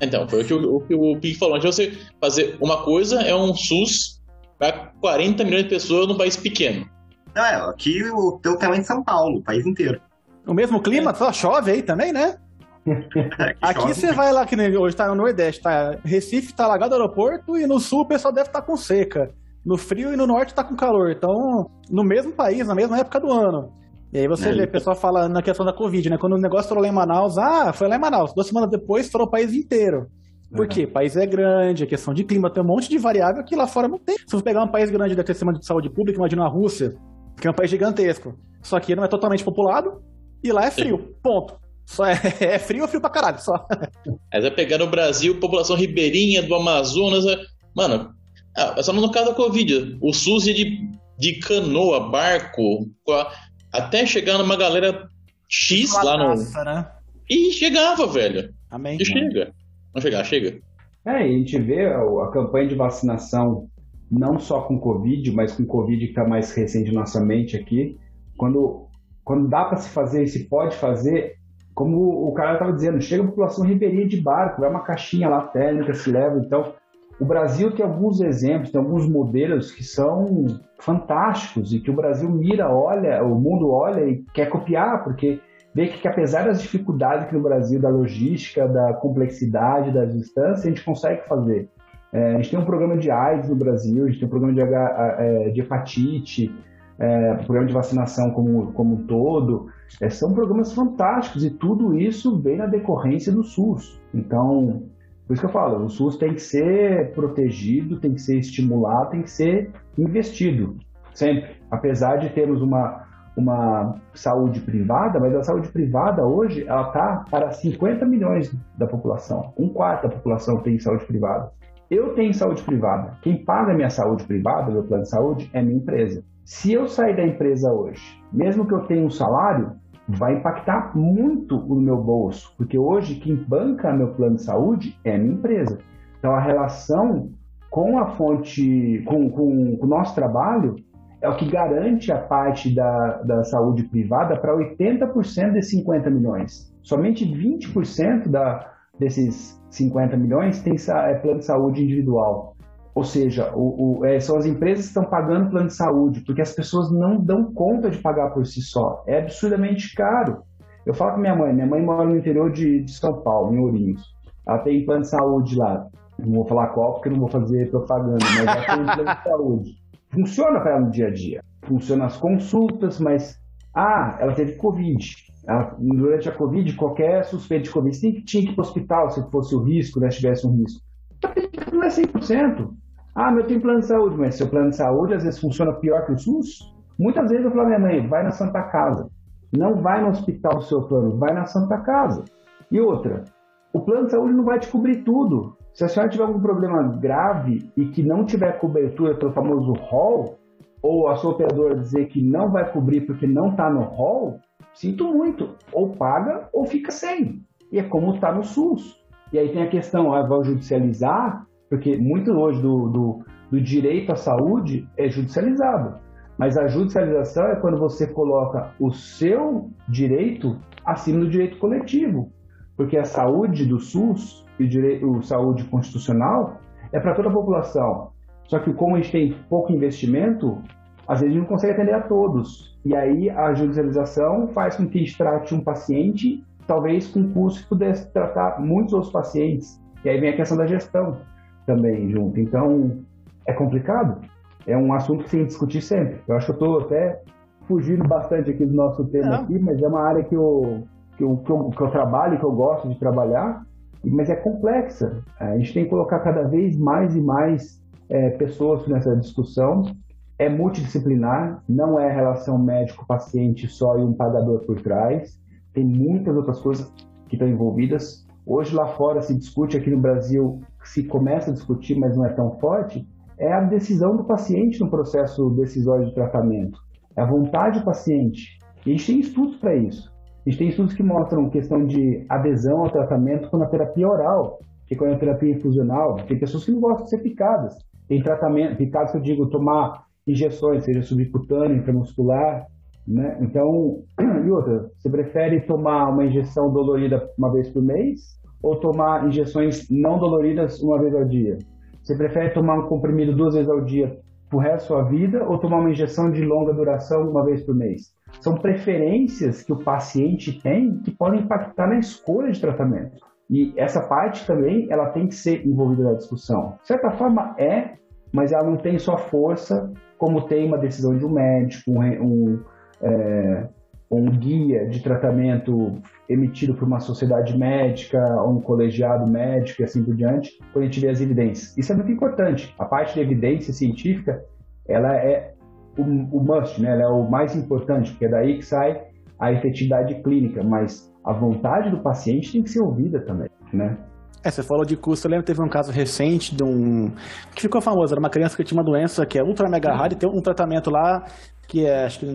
Então, foi o que o, o, o Pig falou. Antes de você fazer uma coisa, é um SUS para 40 milhões de pessoas num país pequeno. Não, é, aqui o teu tamanho é em São Paulo, o país inteiro. O mesmo clima, é. só chove aí também, né? [LAUGHS] Aqui você vai lá, que hoje tá no Nordeste, tá? Recife tá alagado o aeroporto e no sul o pessoal deve estar tá com seca. No frio e no norte tá com calor. Então, no mesmo país, na mesma época do ano. E aí você é, vê, o pessoal fala na questão da Covid, né? Quando o negócio foi lá em Manaus, ah, foi lá em Manaus. Duas semanas depois, foi o país inteiro. Por uhum. quê? O país é grande, a questão de clima tem um monte de variável que lá fora não tem. Se você pegar um país grande da questão de saúde pública, imagina a Rússia, que é um país gigantesco. Só que não é totalmente populado, e lá é frio, ponto. Só é, [LAUGHS] é frio ou frio pra caralho, só. [LAUGHS] Aí vai pegar no Brasil, população ribeirinha do Amazonas. É... Mano, é só no caso da Covid. O SUS ia de, de canoa, barco, até chegar numa galera X lá no. né? E chegava, velho. Amém. E chega. Não chegar, chega. É, e a gente vê a campanha de vacinação não só com Covid, mas com Covid que está mais recente na nossa mente aqui. Quando quando dá para se fazer e se pode fazer, como o cara estava dizendo, chega a população ribeirinha de barco, é uma caixinha lá térmica, se leva. Então, o Brasil tem alguns exemplos, tem alguns modelos que são fantásticos e que o Brasil mira, olha, o mundo olha e quer copiar, porque vê que, que apesar das dificuldades que no Brasil, da logística, da complexidade, das distâncias, a gente consegue fazer. É, a gente tem um programa de AIDS no Brasil, a gente tem um programa de, é, de hepatite, é, programa de vacinação como, como um todo, é, são programas fantásticos e tudo isso vem na decorrência do SUS. Então, por isso que eu falo, o SUS tem que ser protegido, tem que ser estimulado, tem que ser investido, sempre. Apesar de termos uma, uma saúde privada, mas a saúde privada hoje ela está para 50 milhões da população. Um quarto da população tem saúde privada. Eu tenho saúde privada. Quem paga minha saúde privada, meu plano de saúde, é minha empresa. Se eu sair da empresa hoje, mesmo que eu tenha um salário, vai impactar muito no meu bolso, porque hoje quem banca meu plano de saúde é minha empresa. Então a relação com a fonte, com, com, com o nosso trabalho é o que garante a parte da, da saúde privada para 80% desses 50 milhões. Somente 20% da, desses 50 milhões tem é, plano de saúde individual. Ou seja, o, o, é, são as empresas que estão pagando plano de saúde, porque as pessoas não dão conta de pagar por si só. É absurdamente caro. Eu falo com minha mãe, minha mãe mora no interior de, de São Paulo, em Ourinhos. Ela tem plano de saúde lá. Não vou falar qual, porque não vou fazer propaganda, mas ela tem plano de saúde. Funciona para ela no dia a dia. Funciona as consultas, mas. Ah, ela teve Covid. Ela, durante a Covid, qualquer suspeito de Covid, você tinha que ir para o hospital se fosse o risco, né, se tivesse um risco. Não é 100%. Ah, mas eu tenho plano de saúde, mas seu plano de saúde às vezes funciona pior que o SUS. Muitas vezes eu falo, minha mãe, vai na Santa Casa. Não vai no hospital do seu plano, vai na Santa Casa. E outra, o plano de saúde não vai te cobrir tudo. Se a senhora tiver algum problema grave e que não tiver cobertura pelo famoso hall, ou a sua operadora dizer que não vai cobrir porque não está no hall, sinto muito. Ou paga ou fica sem. E é como está no SUS. E aí tem a questão, ah, vai judicializar, porque muito hoje do, do, do direito à saúde é judicializado. Mas a judicialização é quando você coloca o seu direito acima do direito coletivo. Porque a saúde do SUS e o saúde constitucional é para toda a população. Só que como a gente tem pouco investimento, às vezes a gente não consegue atender a todos. E aí a judicialização faz com que a gente trate um paciente, talvez com custo que pudesse tratar muitos outros pacientes. E aí vem a questão da gestão também junto. Então, é complicado é um assunto que tem que discutir sempre. Eu acho que eu estou até fugindo bastante aqui do nosso tema Não. aqui, mas é uma área que eu, que eu, que eu, que eu trabalho, que eu gosto de trabalhar, mas é complexa. A gente tem que colocar cada vez mais e mais é, pessoas nessa discussão. É multidisciplinar, não é relação médico-paciente só e um pagador por trás. Tem muitas outras coisas que estão envolvidas. Hoje lá fora se discute, aqui no Brasil se começa a discutir, mas não é tão forte, é a decisão do paciente no processo decisório de tratamento. É a vontade do paciente. E a gente tem estudos para isso. A gente tem estudos que mostram questão de adesão ao tratamento com a terapia oral, que com a terapia infusional. Tem pessoas que não gostam de ser picadas. Tem tratamento, picadas eu digo, tomar injeções, seja subcutânea, intramuscular, né? Então, [CLEARS THROAT] e outra, você prefere tomar uma injeção dolorida uma vez por mês ou tomar injeções não doloridas uma vez ao dia? Você prefere tomar um comprimido duas vezes ao dia pro resto da sua vida ou tomar uma injeção de longa duração uma vez por mês? São preferências que o paciente tem que podem impactar na escolha de tratamento. E essa parte também ela tem que ser envolvida na discussão. De certa forma é, mas ela não tem só força como tem uma decisão de um médico, um, um é, um guia de tratamento emitido por uma sociedade médica ou um colegiado médico e assim por diante, quando a gente vê as evidências. Isso é muito importante. A parte de evidência científica, ela é o, o must, né? ela é o mais importante, porque é daí que sai a efetividade clínica, mas a vontade do paciente tem que ser ouvida também, né? É, você falou de custo, eu lembro que teve um caso recente de um. que ficou famoso, era uma criança que tinha uma doença que é ultra mega rara e tem um tratamento lá que é, acho que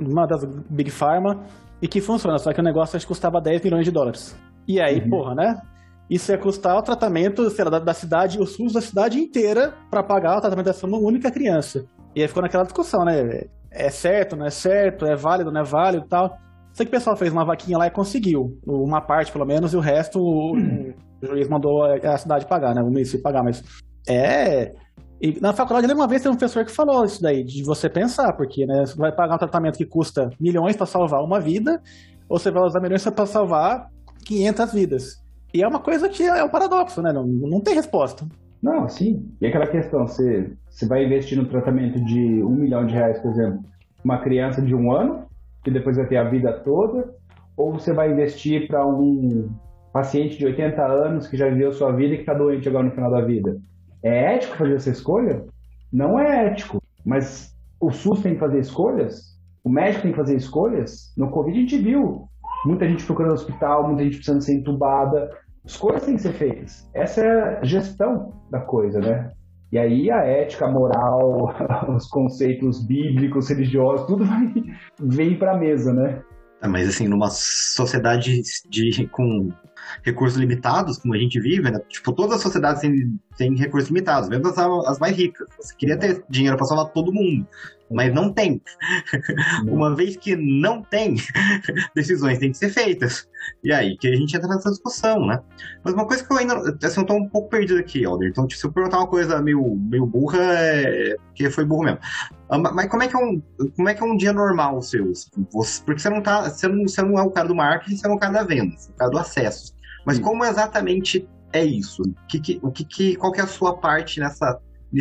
uma das Big Pharma, e que funciona, só que o negócio acho que custava 10 milhões de dólares. E aí, uhum. porra, né? Isso ia custar o tratamento sei lá, da, da cidade, o SUS da cidade inteira para pagar o tratamento dessa uma única criança. E aí ficou naquela discussão, né? É certo, não é certo, é válido, não é válido e tal. Sei que o pessoal fez uma vaquinha lá e conseguiu. Uma parte, pelo menos, e o resto o, o juiz mandou a cidade pagar, né? O município pagar, mas é. E na faculdade, uma vez, teve um professor que falou isso daí, de você pensar, porque né, você vai pagar um tratamento que custa milhões para salvar uma vida, ou você vai usar milhões para salvar 500 vidas. E é uma coisa que é um paradoxo, né? Não, não tem resposta. Não, sim. E aquela questão, você, você vai investir no tratamento de um milhão de reais, por exemplo, uma criança de um ano, que depois vai ter a vida toda, ou você vai investir para um paciente de 80 anos que já viveu sua vida e que está doente agora no final da vida? É ético fazer essa escolha? Não é ético. Mas o SUS tem que fazer escolhas? O médico tem que fazer escolhas? No Covid a gente viu muita gente procurando hospital, muita gente precisando ser entubada. Escolhas têm que ser feitas. Essa é a gestão da coisa, né? E aí a ética, a moral, [LAUGHS] os conceitos bíblicos, religiosos, tudo vai vem para a mesa, né? É, mas assim, numa sociedade de, com recursos limitados, como a gente vive, né? Tipo, todas as sociedades têm, têm recursos limitados, mesmo as, as mais ricas. Você queria ter dinheiro para salvar todo mundo. mas não tem. Uma vez que não tem, [LAUGHS] decisões têm que ser feitas. E aí que a gente entra nessa discussão, né? Mas uma coisa que eu ainda. Assim, eu tô um pouco perdido aqui, Alder. Então, se eu perguntar uma coisa meio, meio burra, é porque foi burro mesmo. Ah, mas como é que é um, como é, que é um dia normal seu? Você, porque você não, tá, você, não, você não é o cara do marketing, você é o cara da venda, você é o cara do acesso. Mas Sim. como exatamente é isso? O que, que, o que, que, qual que é a sua parte nessa,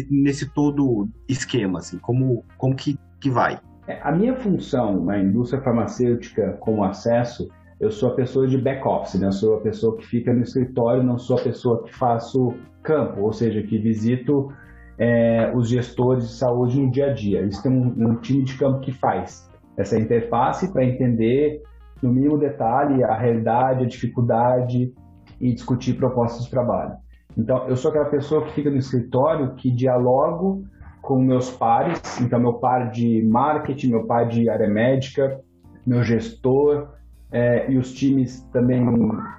nesse todo esquema? Assim? Como, como que, que vai? É, a minha função na indústria farmacêutica como acesso eu sou a pessoa de back office, né? Eu sou a pessoa que fica no escritório, não sou a pessoa que faço campo, ou seja, que visito é, os gestores de saúde no dia a dia. Eles têm um, um time de campo que faz essa interface para entender no mínimo detalhe a realidade, a dificuldade e discutir propostas de trabalho. Então, eu sou aquela pessoa que fica no escritório que dialogo com meus pares, então meu par de marketing, meu par de área médica, meu gestor, é, e os times também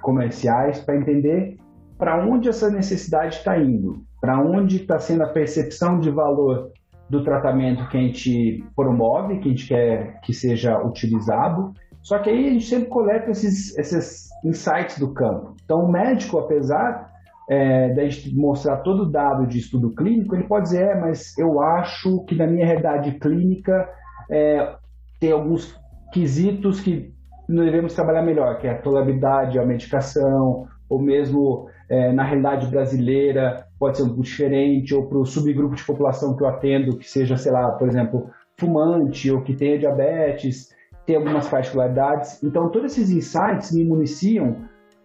comerciais para entender para onde essa necessidade está indo, para onde está sendo a percepção de valor do tratamento que a gente promove, que a gente quer que seja utilizado. Só que aí a gente sempre coleta esses, esses insights do campo. Então, o médico, apesar é, da gente mostrar todo o dado de estudo clínico, ele pode dizer, é, mas eu acho que na minha realidade clínica é, tem alguns quesitos que devemos trabalhar melhor, que é a tolerabilidade à medicação, ou mesmo é, na realidade brasileira, pode ser um pouco diferente, ou para o subgrupo de população que eu atendo, que seja, sei lá, por exemplo, fumante, ou que tenha diabetes, tem algumas particularidades. Então, todos esses insights me municiam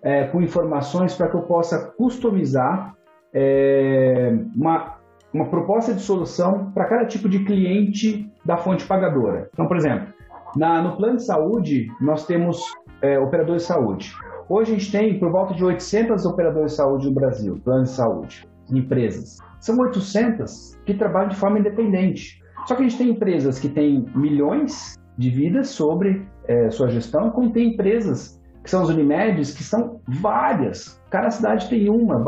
é, com informações para que eu possa customizar é, uma, uma proposta de solução para cada tipo de cliente da fonte pagadora. Então, por exemplo, na, no plano de saúde, nós temos é, operadores de saúde. Hoje a gente tem por volta de 800 operadores de saúde no Brasil, planos de saúde, empresas. São 800 que trabalham de forma independente. Só que a gente tem empresas que têm milhões de vidas sobre é, sua gestão, como tem empresas que são as Unimedes, que são várias. Cada cidade tem uma,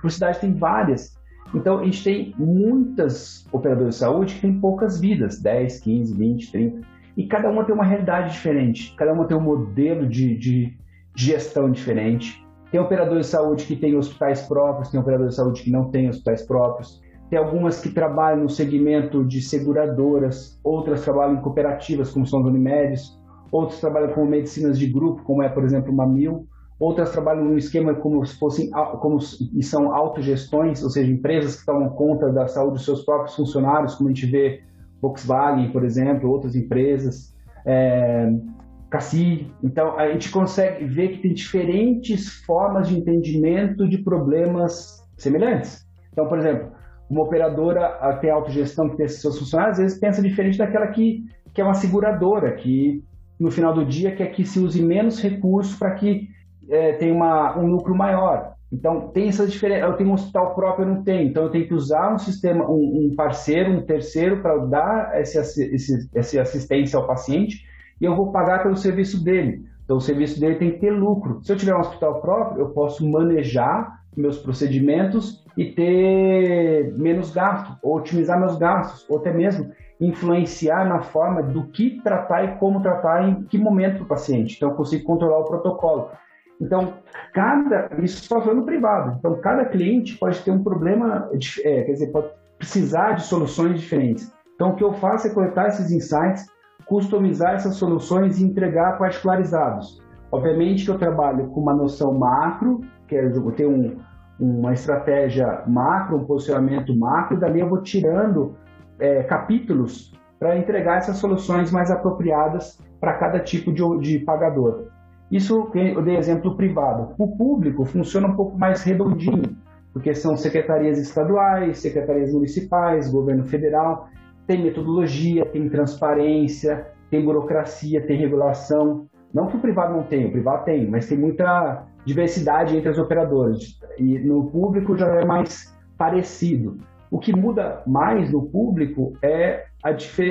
por cidade tem várias. Então, a gente tem muitas operadoras de saúde que têm poucas vidas, 10, 15, 20, 30 e cada uma tem uma realidade diferente, cada uma tem um modelo de, de gestão diferente. Tem operadores de saúde que têm hospitais próprios, tem operadores de saúde que não têm hospitais próprios, tem algumas que trabalham no segmento de seguradoras, outras trabalham em cooperativas, como são as Unimedes, outros trabalham com medicinas de grupo, como é, por exemplo, uma Mil, outras trabalham num esquema como se fossem como e são autogestões, ou seja, empresas que tomam conta da saúde dos seus próprios funcionários, como a gente vê Volkswagen, por exemplo, outras empresas, é, Cassi. Então, a gente consegue ver que tem diferentes formas de entendimento de problemas semelhantes. Então, por exemplo, uma operadora tem autogestão que tem seus funcionários, às vezes pensa diferente daquela que, que é uma seguradora, que no final do dia quer que se use menos recursos para que é, tenha uma, um lucro maior. Então, tem essas diferenças. Eu tenho um hospital próprio, eu não tenho. Então, eu tenho que usar um sistema, um, um parceiro, um terceiro, para dar esse, esse, essa assistência ao paciente e eu vou pagar pelo serviço dele. Então, o serviço dele tem que ter lucro. Se eu tiver um hospital próprio, eu posso manejar meus procedimentos e ter menos gasto, ou otimizar meus gastos, ou até mesmo influenciar na forma do que tratar e como tratar em que momento o paciente. Então, eu consigo controlar o protocolo. Então, cada. Isso só no privado. Então, cada cliente pode ter um problema, é, quer dizer, pode precisar de soluções diferentes. Então, o que eu faço é coletar esses insights, customizar essas soluções e entregar particularizados. Obviamente que eu trabalho com uma noção macro, que é eu tenho um, uma estratégia macro, um posicionamento macro, e dali eu vou tirando é, capítulos para entregar essas soluções mais apropriadas para cada tipo de, de pagador. Isso eu dei exemplo privado. O público funciona um pouco mais redondinho, porque são secretarias estaduais, secretarias municipais, governo federal, tem metodologia, tem transparência, tem burocracia, tem regulação. Não que o privado não tenha, o privado tem, mas tem muita diversidade entre as operadoras. E no público já é mais parecido. O que muda mais no público é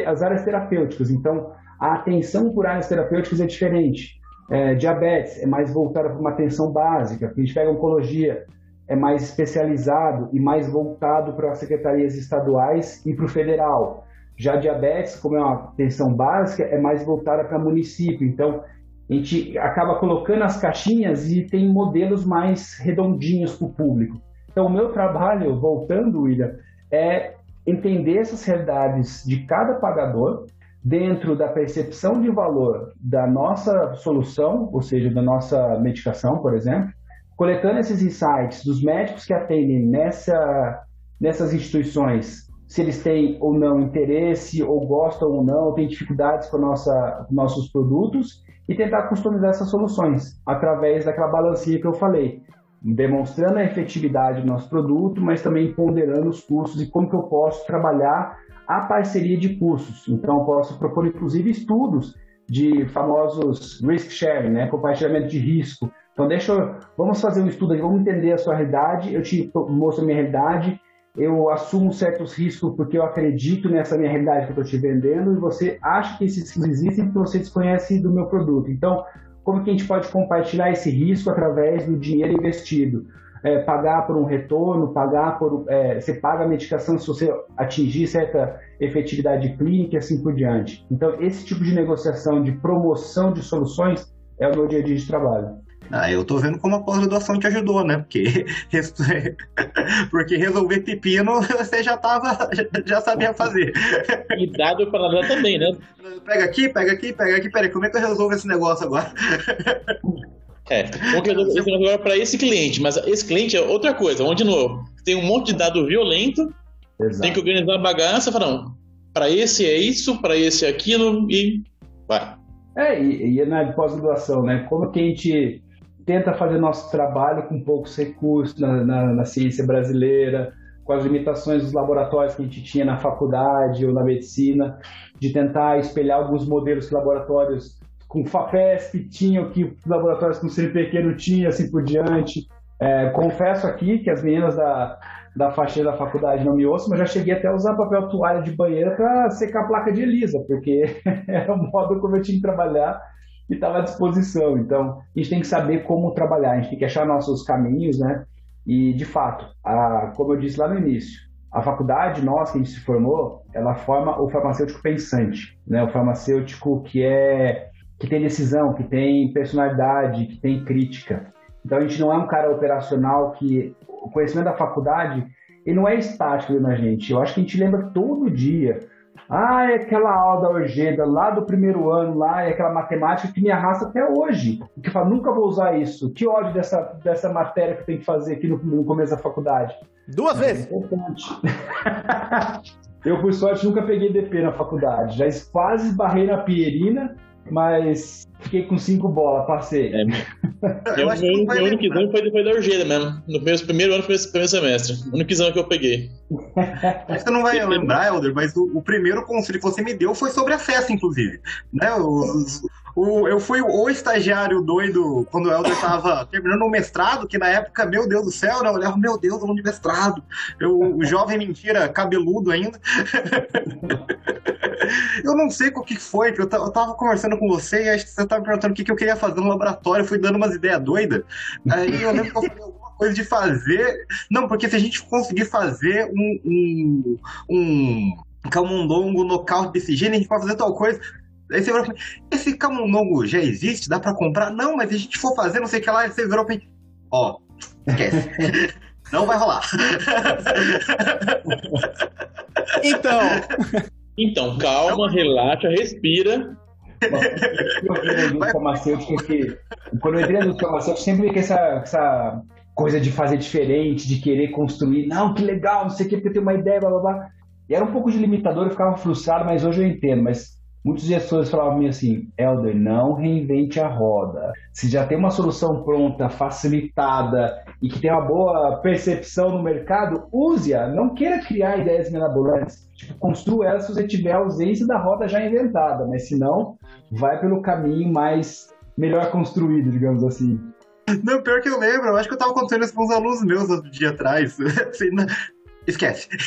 as áreas terapêuticas. Então, a atenção por áreas terapêuticas é diferente. É, diabetes é mais voltado para uma atenção básica. A gente pega oncologia, é mais especializado e mais voltado para as secretarias estaduais e para o federal. Já diabetes, como é uma atenção básica, é mais voltada para município. Então, a gente acaba colocando as caixinhas e tem modelos mais redondinhos para o público. Então, o meu trabalho, voltando, William, é entender essas realidades de cada pagador dentro da percepção de valor da nossa solução, ou seja, da nossa medicação, por exemplo, coletando esses insights dos médicos que atendem nessa, nessas instituições, se eles têm ou não interesse, ou gostam ou não, têm dificuldades com nossa, nossos produtos, e tentar customizar essas soluções através daquela balancinha que eu falei, demonstrando a efetividade do nosso produto, mas também ponderando os custos e como que eu posso trabalhar a parceria de cursos. Então, eu posso propor, inclusive, estudos de famosos risk sharing, né? compartilhamento de risco. Então, deixa eu, vamos fazer um estudo, vamos entender a sua realidade, eu te mostro a minha realidade, eu assumo certos riscos porque eu acredito nessa minha realidade que eu estou te vendendo e você acha que esses riscos existem porque você desconhece do meu produto. Então, como que a gente pode compartilhar esse risco através do dinheiro investido? é, pagar por um retorno, pagar por. É, você paga a medicação se você atingir certa efetividade clínica e assim por diante. Então, esse tipo de negociação, de promoção de soluções, é o meu dia a dia de trabalho. Ah, eu tô vendo como a pós-graduação te ajudou, né? Porque, [LAUGHS] [LAUGHS] porque resolver pepino [LAUGHS] você já tava, já sabia fazer. E dado para lá também, né? Pega aqui, pega aqui, pega aqui, peraí, como é que eu resolvo esse negócio agora? É, porque esse agora para esse cliente, mas esse cliente é outra coisa, onde de novo, tem um monte de dado violento, Exato. tem que organizar a bagaça, falar, não, para esse é isso, para esse é aquilo e vai. É, e, e na pós-graduação, né? Como que a gente tenta fazer nosso trabalho com poucos recursos na, na, na, ciência brasileira, com as limitações dos laboratórios que a gente tinha na faculdade ou na medicina, de tentar espelhar alguns modelos que laboratórios com FAPESP tinham, que laboratórios com CNPq não tinha, assim por diante. É, confesso aqui que as meninas da, da da faculdade não me ouçam, mas já cheguei até a usar papel toalha de banheira para secar a placa de Elisa, porque [LAUGHS] era o modo como eu tinha que trabalhar e estava à disposição. Então, a gente tem que saber como trabalhar, a gente tem que achar nossos caminhos, né? E, de fato, a, como eu disse lá no início, a faculdade, nós que a gente se formou, ela forma o farmacêutico pensante, né? O farmacêutico que é que tem decisão, que tem personalidade, que tem crítica. Então a gente não é um cara operacional que o conhecimento da faculdade ele não é estático na gente. Eu acho que a gente lembra todo dia. Ah, é aquela aula da Orgeda lá do primeiro ano, lá é aquela matemática que me arrasta até hoje. Que fala, nunca vou usar isso. Que ódio dessa, dessa matéria que eu tenho que fazer aqui no, no começo da faculdade. Duas é vezes. [LAUGHS] eu, por sorte, nunca peguei DP na faculdade. Já quase esbarrei na Pierina mas fiquei com cinco bolas, passei. É. [LAUGHS] Eu, acho meu, meu único exame foi depois da Orgeda mesmo. No meu primeiro ano, primeiro semestre. O único exame que eu peguei. Você não vai lembrar, Helder, mas o, o, primeiro conselho que você me deu foi sobre acesso, inclusive. Né? Os, o, eu fui o estagiário doido quando o Helder estava [LAUGHS] terminando o mestrado, que na época, meu Deus do céu, né? Eu olhava, meu Deus, aluno de mestrado. Eu, o jovem mentira, cabeludo ainda. [LAUGHS] eu não sei o que foi, que eu, eu tava conversando com você e aí você tava me perguntando o que, que eu queria fazer no laboratório, eu fui dando umas ideias doidas. Aí eu lembro que eu falei alguma coisa de fazer. Não, porque se a gente conseguir fazer um, um, um camundongo nocaute desse gênero, a gente pode fazer tal coisa. Aí você virou esse camundongo já existe? Dá pra comprar? Não, mas se a gente for fazer, não sei o que lá, você virou pra ó, esquece. [LAUGHS] não vai rolar. [LAUGHS] então. Então, calma, relaxa, respira. quando eu entrei no farmacêutico, sempre com essa, essa coisa de fazer diferente, de querer construir. Não, que legal, não sei o que, porque eu tenho uma ideia, blá blá blá. E era um pouco de limitador, eu ficava frustrado, mas hoje eu entendo. Mas Muitos gestores falavam assim, Helder, não reinvente a roda. Se já tem uma solução pronta, facilitada e que tem uma boa percepção no mercado, use-a. Não queira criar ideias mirabolantes. Tipo, construa ela se você tiver a ausência da roda já inventada. Mas se não, vai pelo caminho mais melhor construído, digamos assim. Não, pior que eu lembro, eu acho que eu tava contando isso com uns alunos meus outro dia atrás. [LAUGHS] Assim, Esquece. [LAUGHS]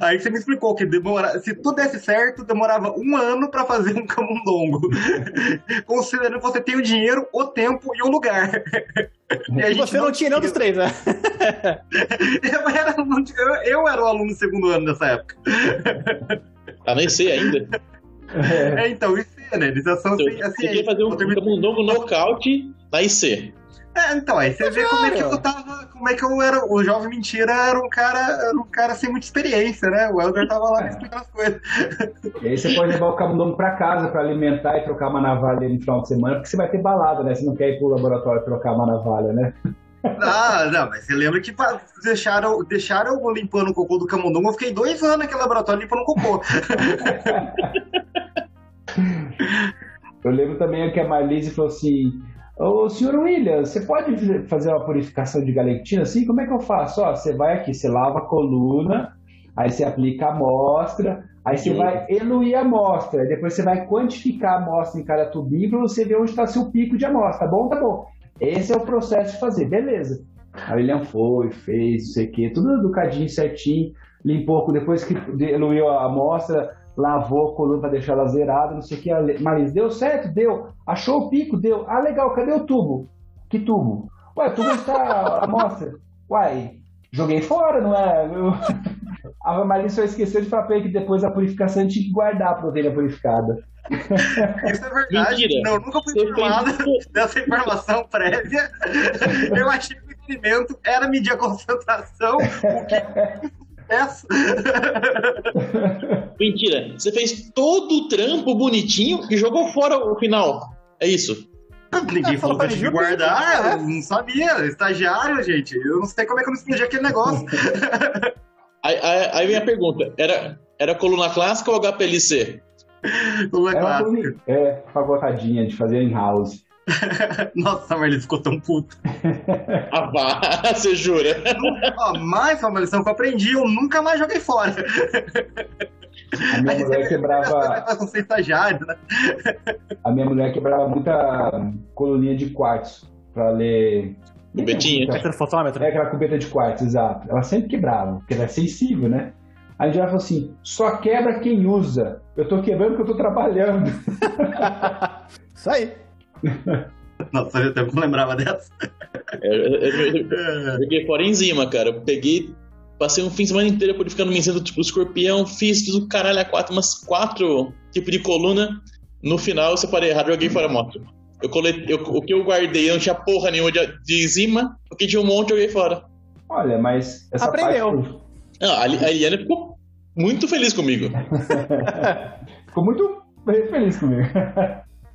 Aí você me explicou que demora, se tudo desse certo, demorava um ano para fazer um camundongo. [LAUGHS] Considerando que você tem o dinheiro, o tempo e o lugar. E, você não, não tinha nenhum dos três, né? [LAUGHS] eu, era, eu, eu era o aluno do segundo ano nessa época. Ah, nem sei ainda. É, então, IC, né? Eles são então, assim. Você queria fazer um, um camundongo nocaute na IC. É, então, aí você vê como é que eu tava. Como é que eu era. O jovem mentira era um cara, era um cara sem muita experiência, né? O Elder tava lá explicando as coisas. E aí você pode levar o camundongo pra casa pra alimentar e trocar uma navalha no final de semana, porque você vai ter balada, né? Você não quer ir pro laboratório trocar uma navalha, né? Ah, não, mas você lembra que deixaram, deixaram eu limpando o cocô do camundongo, eu fiquei dois anos naquele laboratório limpando o cocô. [LAUGHS] eu lembro também que a Marlise falou assim Ô, senhor William, você pode fazer uma purificação de galectina assim? Como é que eu faço? Ó, você vai aqui, você lava a coluna, aí você aplica a amostra, aí você vai eluir a amostra, depois você vai quantificar a amostra em cada tubinho para você ver onde está seu pico de amostra. Tá bom? Tá bom. Esse é o processo de fazer, beleza. A William foi, fez, não sei o quê, tudo educadinho, certinho, limpou, depois que eluiu a amostra, lavou a coluna para deixar ela zerada, não sei o que. Mas deu certo? Deu. Achou o pico? Deu. Ah, legal, cadê o tubo? Que tubo? Ué, o tubo está à mostra. Uai, joguei fora, não é? Eu... [LAUGHS] A Marisa só esqueceu de falar que depois da purificação tinha que guardar a proteína purificada. Isso é verdade. Mentira. Não, nunca fui informado [LAUGHS] dessa informação prévia. Eu achei que o experimento era medir a concentração, o que essa. [LAUGHS] Mentira, você fez todo o trampo bonitinho e jogou fora o final. É isso. Ninguém falou pra gente guardar, eu não sabia. Estagiário, gente. Eu não sei como é que eu não explodi aquele negócio. [LAUGHS] aí, aí, aí vem a pergunta: era, era coluna clássica ou HPLC? Coluna clássica. É, fagotadinha de fazer em house. [LAUGHS] Nossa, mas ele ficou tão puto. Ah, [LAUGHS] você jura? Ó, mais uma lição que eu aprendi, eu nunca mais joguei fora. A minha mulher quebrava. né? A minha mulher quebrava muita coluninha de quartzo pra ler. Cubetinha. É, fotômetro. É aquela cubeta de quartzo, exato. Ela sempre quebrava, porque ela é sensível, né? Aí já falou assim: só quebra quem usa. Eu tô quebrando porque eu tô trabalhando. [LAUGHS] Isso aí. [LAUGHS] Nossa, eu até não lembrava dessa. Eu, eu, eu, eu [LAUGHS] joguei fora enzima, cara. Eu peguei, passei um fim de semana inteiro purificando minha tipo, escorpião, fiz, fiz o caralho a quatro, umas quatro tipos de coluna. No final eu separei errado e joguei fora a moto. Eu colei, eu, o que eu guardei não tinha porra nenhuma de, de enzima, o que tinha um monte eu joguei fora. Olha, mas essa Aprendeu. parte... Não, a, a Eliana ficou muito feliz comigo. [LAUGHS] ficou muito feliz comigo.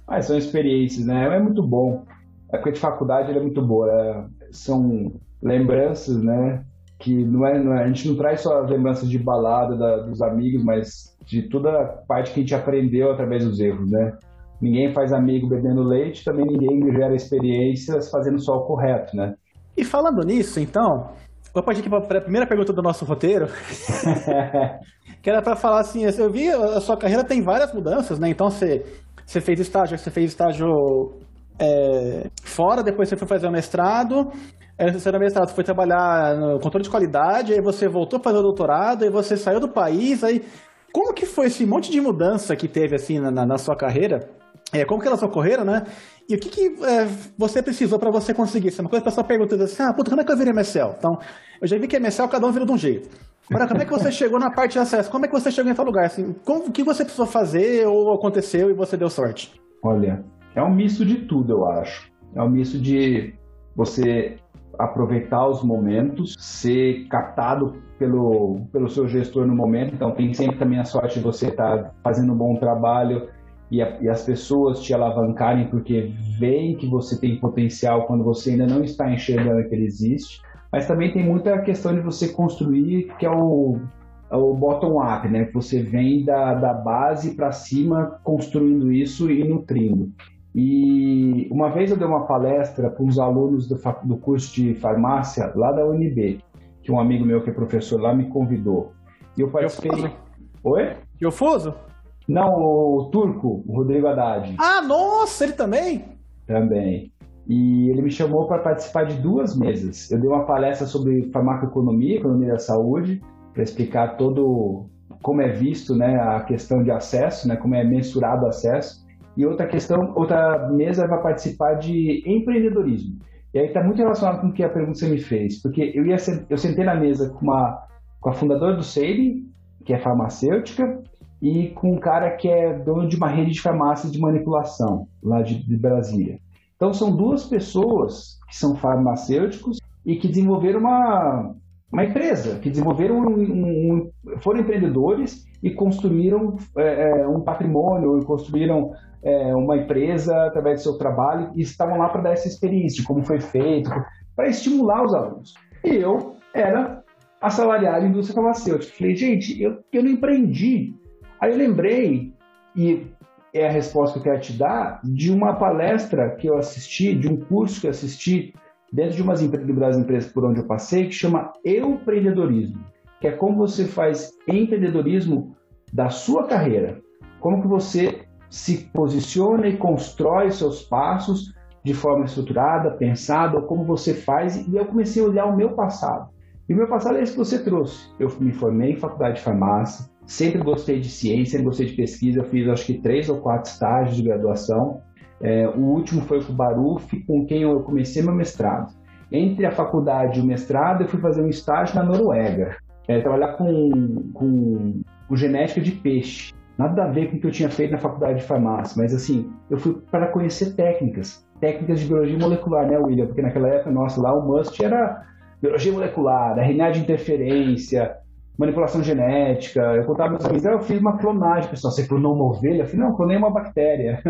Mas são experiências, né? É muito bom. A época de faculdade é muito boa. É, são lembranças, né? Que não é, não é, a gente não traz só as lembranças de balada da, dos amigos, mas de toda a parte que a gente aprendeu através dos erros, né? Ninguém faz amigo bebendo leite, também ninguém gera experiências fazendo só o correto, né? E falando nisso, então, vou partir aqui para a primeira pergunta do nosso roteiro, [LAUGHS] que era para falar assim, eu vi a sua carreira tem várias mudanças, né? Então você você fez estágio, você fez estágio é, fora, depois você foi fazer o mestrado, aí você no mestrado, você foi trabalhar no controle de qualidade, aí você voltou para fazer o doutorado, aí você saiu do país, aí como que foi esse monte de mudança que teve assim na, na sua carreira? É, como que elas ocorreram, né? E o que, que é, você precisou para você conseguir isso? É uma coisa que a pessoa pergunta assim, ah, puta, como é que eu virei MSL? Então, eu já vi que MSL cada um vira de um jeito. Agora, como é que você chegou na parte de acesso? Como é que você chegou em tal lugar? Assim, como, o que você precisou fazer ou aconteceu e você deu sorte? Olha, é um misto de tudo, eu acho. É um misto de você aproveitar os momentos, ser captado pelo, pelo seu gestor no momento. Então, tem sempre também a sorte de você estar tá fazendo um bom trabalho e, a, e, as pessoas te alavancarem porque veem que você tem potencial quando você ainda não está enxergando que ele existe. Mas também tem muita questão de você construir, que é o, é o bottom-up, né? Que você vem da, da base para cima construindo isso e nutrindo. E uma vez eu dei uma palestra para uns alunos do, do curso de farmácia lá da UNB, que um amigo meu que é professor lá me convidou. E eu participei. Eu Oi? Eu fuso? Não, o turco, o Rodrigo Haddad. Ah, nossa, ele também? Também. E ele me chamou para participar de duas mesas. Eu dei uma palestra sobre farmacoeconomia, economia da saúde, para explicar todo como é visto, né, a questão de acesso, né, como é mensurado o acesso. E outra questão, outra mesa vai participar de empreendedorismo. E aí está muito relacionado com o que a pergunta você me fez, porque eu ia eu sentei na mesa com uma com a fundadora do Seire, que é farmacêutica, e com um cara que é dono de uma rede de farmácias de manipulação lá de, de Brasília. Então são duas pessoas que são farmacêuticos e que desenvolveram uma uma empresa que desenvolveram um, um, foram empreendedores e construíram é, é, um patrimônio construíram é, uma empresa através do seu trabalho e estavam lá para dar essa experiência como foi feito para estimular os alunos. E eu era assalariado em indústria farmacêutica. Falei gente eu, eu não empreendi. Aí eu lembrei e é a resposta que eu quero te dar de uma palestra que eu assisti de um curso que eu assisti dentro de umas das empresas por onde eu passei, que chama empreendedorismo, que é como você faz empreendedorismo da sua carreira, como que você se posiciona e constrói seus passos de forma estruturada, pensada, como você faz, e eu comecei a olhar o meu passado. E o meu passado é esse que você trouxe. Eu me formei em faculdade de farmácia, sempre gostei de ciência, sempre gostei de pesquisa, eu fiz acho que três ou quatro estágios de graduação, é, o último foi com o Baruf, com quem eu comecei meu mestrado. Entre a faculdade e o mestrado, eu fui fazer um estágio na Noruega, é, trabalhar com, com, com genética de peixe. Nada a ver com o que eu tinha feito na faculdade de farmácia, mas assim, eu fui para conhecer técnicas, técnicas de biologia molecular, né, William? Porque naquela época, nossa, lá o must era biologia molecular, RNA de interferência, manipulação genética. Eu contava meus amigos, ah, eu fiz uma clonagem, pessoal. Você clonou uma ovelha? Eu falei, não, clonei uma bactéria.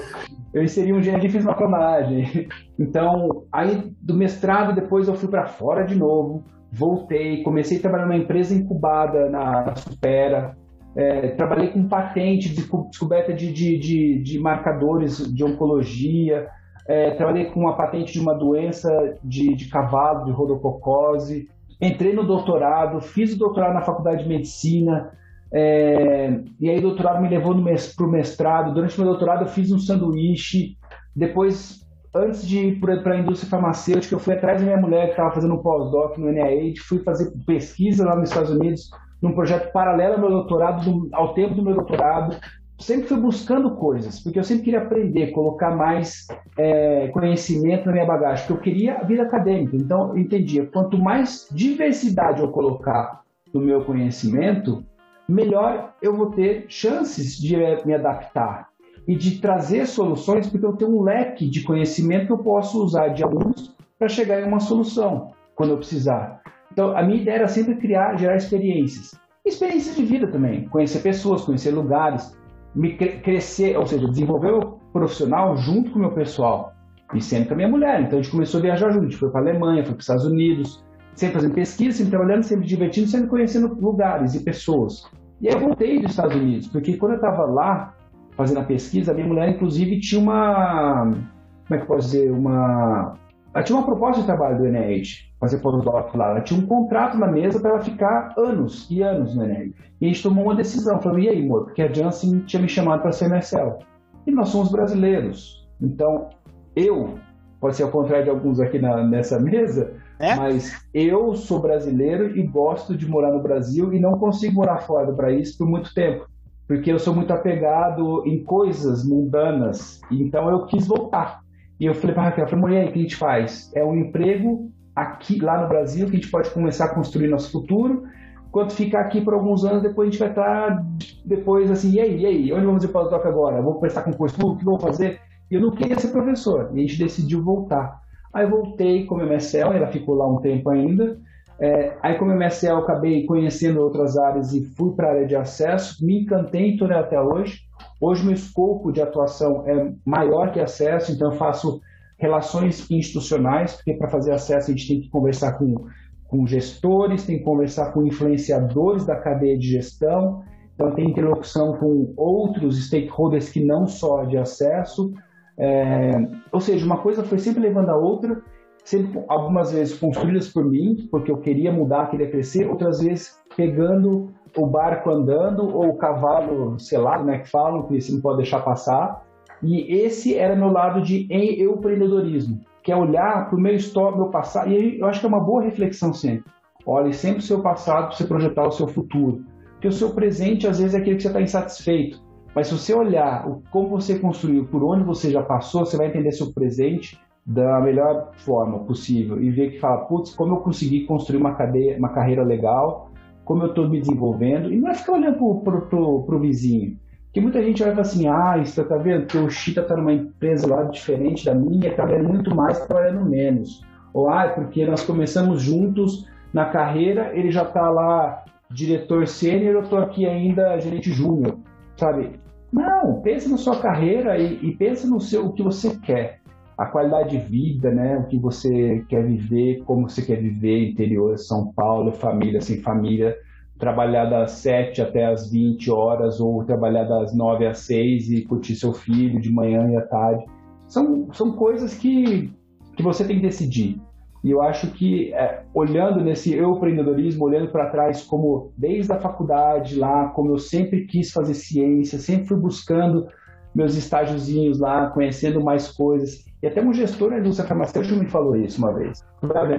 [LAUGHS] eu inseri um gene e fiz uma clonagem. Então, aí do mestrado, depois eu fui para fora de novo, voltei, comecei a trabalhar numa empresa incubada na Supera. É, trabalhei com patente, de descoberta de, de, de, de marcadores de oncologia. É, trabalhei com uma patente de uma doença de, de cavalo, de rodococose entrei no doutorado, fiz o doutorado na faculdade de medicina, é, e aí o doutorado me levou para o mestrado. Durante o meu doutorado eu fiz um sanduíche. Depois, antes de ir para a indústria farmacêutica, eu fui atrás da minha mulher que estava fazendo um pós-doc no NIH, fui fazer pesquisa lá nos Estados Unidos, num projeto paralelo ao meu doutorado, ao tempo do meu doutorado sempre fui buscando coisas, porque eu sempre queria aprender, colocar mais é, conhecimento na minha bagagem, porque eu queria a vida acadêmica. Então, eu entendia, quanto mais diversidade eu colocar no meu conhecimento, melhor eu vou ter chances de me adaptar e de trazer soluções, porque eu tenho um leque de conhecimento que eu posso usar de alunos para chegar em uma solução quando eu precisar. Então, a minha ideia era sempre criar, gerar experiências. Experiências de vida também, conhecer pessoas, conhecer lugares, me crescer, ou seja, desenvolver o profissional junto com o meu pessoal e sempre com a minha mulher. Então a gente começou a viajar junto, a gente foi para a Alemanha, foi para os Estados Unidos, sempre fazendo pesquisa, sempre trabalhando, sempre divertindo, sempre conhecendo lugares e pessoas. E aí eu voltei dos Estados Unidos, porque quando eu estava lá fazendo a pesquisa, a minha mulher inclusive tinha uma, como é que eu posso dizer, uma ela tinha uma proposta de trabalho do NIH, fazer pós-doc lá. Ela tinha um contrato na mesa para ela ficar anos e anos no NIH. E a gente tomou uma decisão. Falou, e aí, amor? Porque a Janssen tinha me chamado para ser MSL. E nós somos brasileiros. Então, eu, pode ser ao contrário de alguns aqui na, nessa mesa, é? mas eu sou brasileiro e gosto de morar no Brasil e não consigo morar fora do país por muito tempo. Porque eu sou muito apegado em coisas mundanas. Então, eu quis voltar. E eu falei para a Raquel, falei, mulher, o que a gente faz? É um emprego aqui, lá no Brasil, que a gente pode começar a construir nosso futuro, quando ficar aqui por alguns anos, depois a gente vai estar, depois assim, e aí, e aí, onde vamos ir para o toque agora? Vou prestar concurso público, o que vou fazer? Eu não queria ser professor, e a gente decidiu voltar. Aí voltei como MSL, ela ficou lá um tempo ainda, é, aí como MSL acabei conhecendo outras áreas e fui para a área de acesso, me encantei e estou até hoje. Hoje meu escopo de atuação é maior que acesso, então eu faço relações institucionais, porque para fazer acesso a gente tem que conversar com, com gestores, tem que conversar com influenciadores da cadeia de gestão, então tem interlocução com outros stakeholders que não só de acesso, é, ou seja, uma coisa foi sempre levando a outra, sempre algumas vezes construídas por mim, porque eu queria mudar, queria crescer, outras vezes pegando o barco andando ou o cavalo selado, né, que falam, que você não pode deixar passar, E esse era meu lado de empreendedorismo, que é olhar para o meu histórico, meu passado. E eu acho que é uma boa reflexão sempre. Olhe sempre o seu passado para você projetar o seu futuro. Porque o seu presente, às vezes, é aquele que você está insatisfeito. Mas se você olhar como você construiu, por onde você já passou, você vai entender seu presente da melhor forma possível e ver que fala, putz, como eu consegui construir uma, cadeia, uma carreira legal, como eu estou me desenvolvendo, e não é ficar olhando para o vizinho. Porque muita gente vai falar assim, ah, isso tá vendo que o Chita está numa empresa lá diferente da minha, está ganhando muito mais, trabalhando menos. Ou, ah, porque nós começamos juntos na carreira, ele já está lá diretor sênior, eu estou aqui ainda gerente júnior, sabe? Não, pense na sua carreira e, e pense no seu, o que você quer a qualidade de vida, né? O que você quer viver, como você quer viver, interior São Paulo, família sem família, trabalhar das 7 até as 20 horas ou trabalhar das 9 às 6 e curtir seu filho de manhã e à tarde. São, são coisas que, que você tem que decidir. E eu acho que, é, olhando nesse eu empreendedorismo, olhando para trás, como desde a faculdade lá, como eu sempre quis fazer ciência, sempre fui buscando meus estágiozinhos lá, conhecendo mais coisas. E até um gestor da indústria farmacêutica me falou isso uma vez.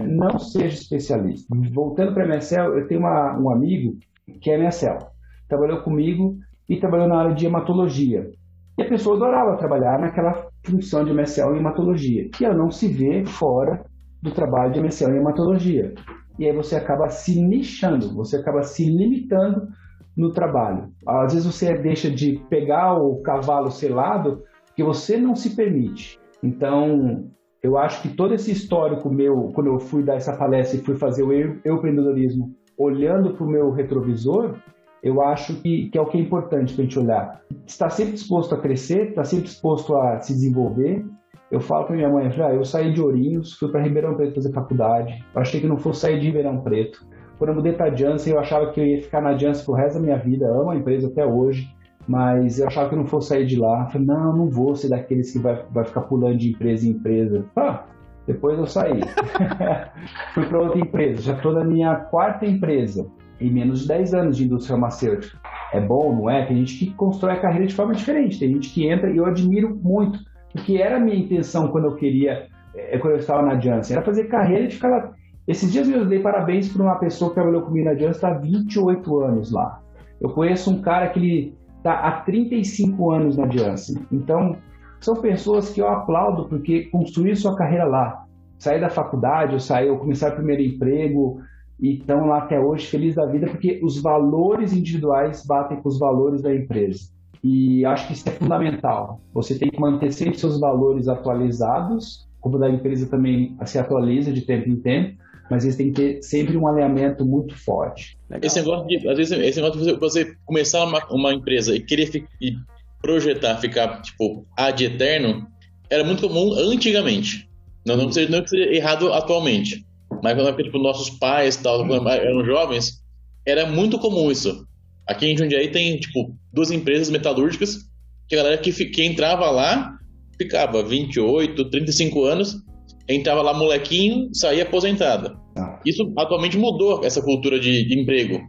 Não seja especialista. Voltando para a MSL, eu tenho uma, um amigo que é MSL. Trabalhou comigo e trabalhou na área de hematologia. E a pessoa adorava trabalhar naquela função de MSL em hematologia. E ela não se vê fora do trabalho de MSL em hematologia. E aí você acaba se nichando, você acaba se limitando no trabalho. Às vezes você deixa de pegar o cavalo selado que você não se permite. Então, eu acho que todo esse histórico meu, quando eu fui dar essa palestra e fui fazer o eu, empreendedorismo, olhando para o meu retrovisor, eu acho que, que, é o que é importante para a gente olhar. Está sempre disposto a crescer, está sempre disposto a se desenvolver. Eu falo para minha mãe, ah, eu saí de Ourinhos, fui para Ribeirão Preto fazer faculdade. Eu achei que não fosse sair de Ribeirão Preto. Quando eu mudei para a Janssen, eu achava que eu ia ficar na Janssen pro resto da minha vida. amo a empresa até hoje. Mas eu achava que eu não fosse sair de lá. Eu falei, não, não vou ser daqueles que vai, vai ficar pulando de empresa em empresa. Ah, depois eu saí. [LAUGHS] Fui para outra empresa. Já estou na minha quarta empresa. Em menos de 10 anos de indústria farmacêutica. É bom, não é? Tem gente que constrói a carreira de forma diferente. Tem gente que entra e eu admiro muito. Porque era a minha intenção quando eu queria, é, quando eu estava na Janssen. Era fazer carreira e ficar lá. Esses dias eu dei parabéns para uma pessoa que trabalhou comigo na Janssen, está há 28 anos lá. Eu conheço um cara que ele está há 35 anos na Janssen. Então, são pessoas que eu aplaudo porque construíram sua carreira lá. Sair da faculdade, ou sair, ou começar o primeiro emprego, e estão lá até hoje felizes da vida porque os valores individuais batem com os valores da empresa. E acho que isso é fundamental. Você tem que manter sempre seus valores atualizados, como da empresa também se atualiza de tempo em tempo, mas eles têm que ter sempre um alinhamento muito forte. Esse negócio de, às vezes, esse negócio de você começar uma, uma empresa e querer e projetar ficar, tipo, ad eterno, era muito comum antigamente. Não, não, seja, não que seja errado atualmente. Mas quando tipo, nossos pais tal, eram jovens, era muito comum isso. Aqui em Jundiaí tem, tipo, duas empresas metalúrgicas que a galera que, que entrava lá ficava 28, 35 anos entrava lá molequinho, saía aposentada. Ah. Isso atualmente mudou essa cultura de, de, emprego.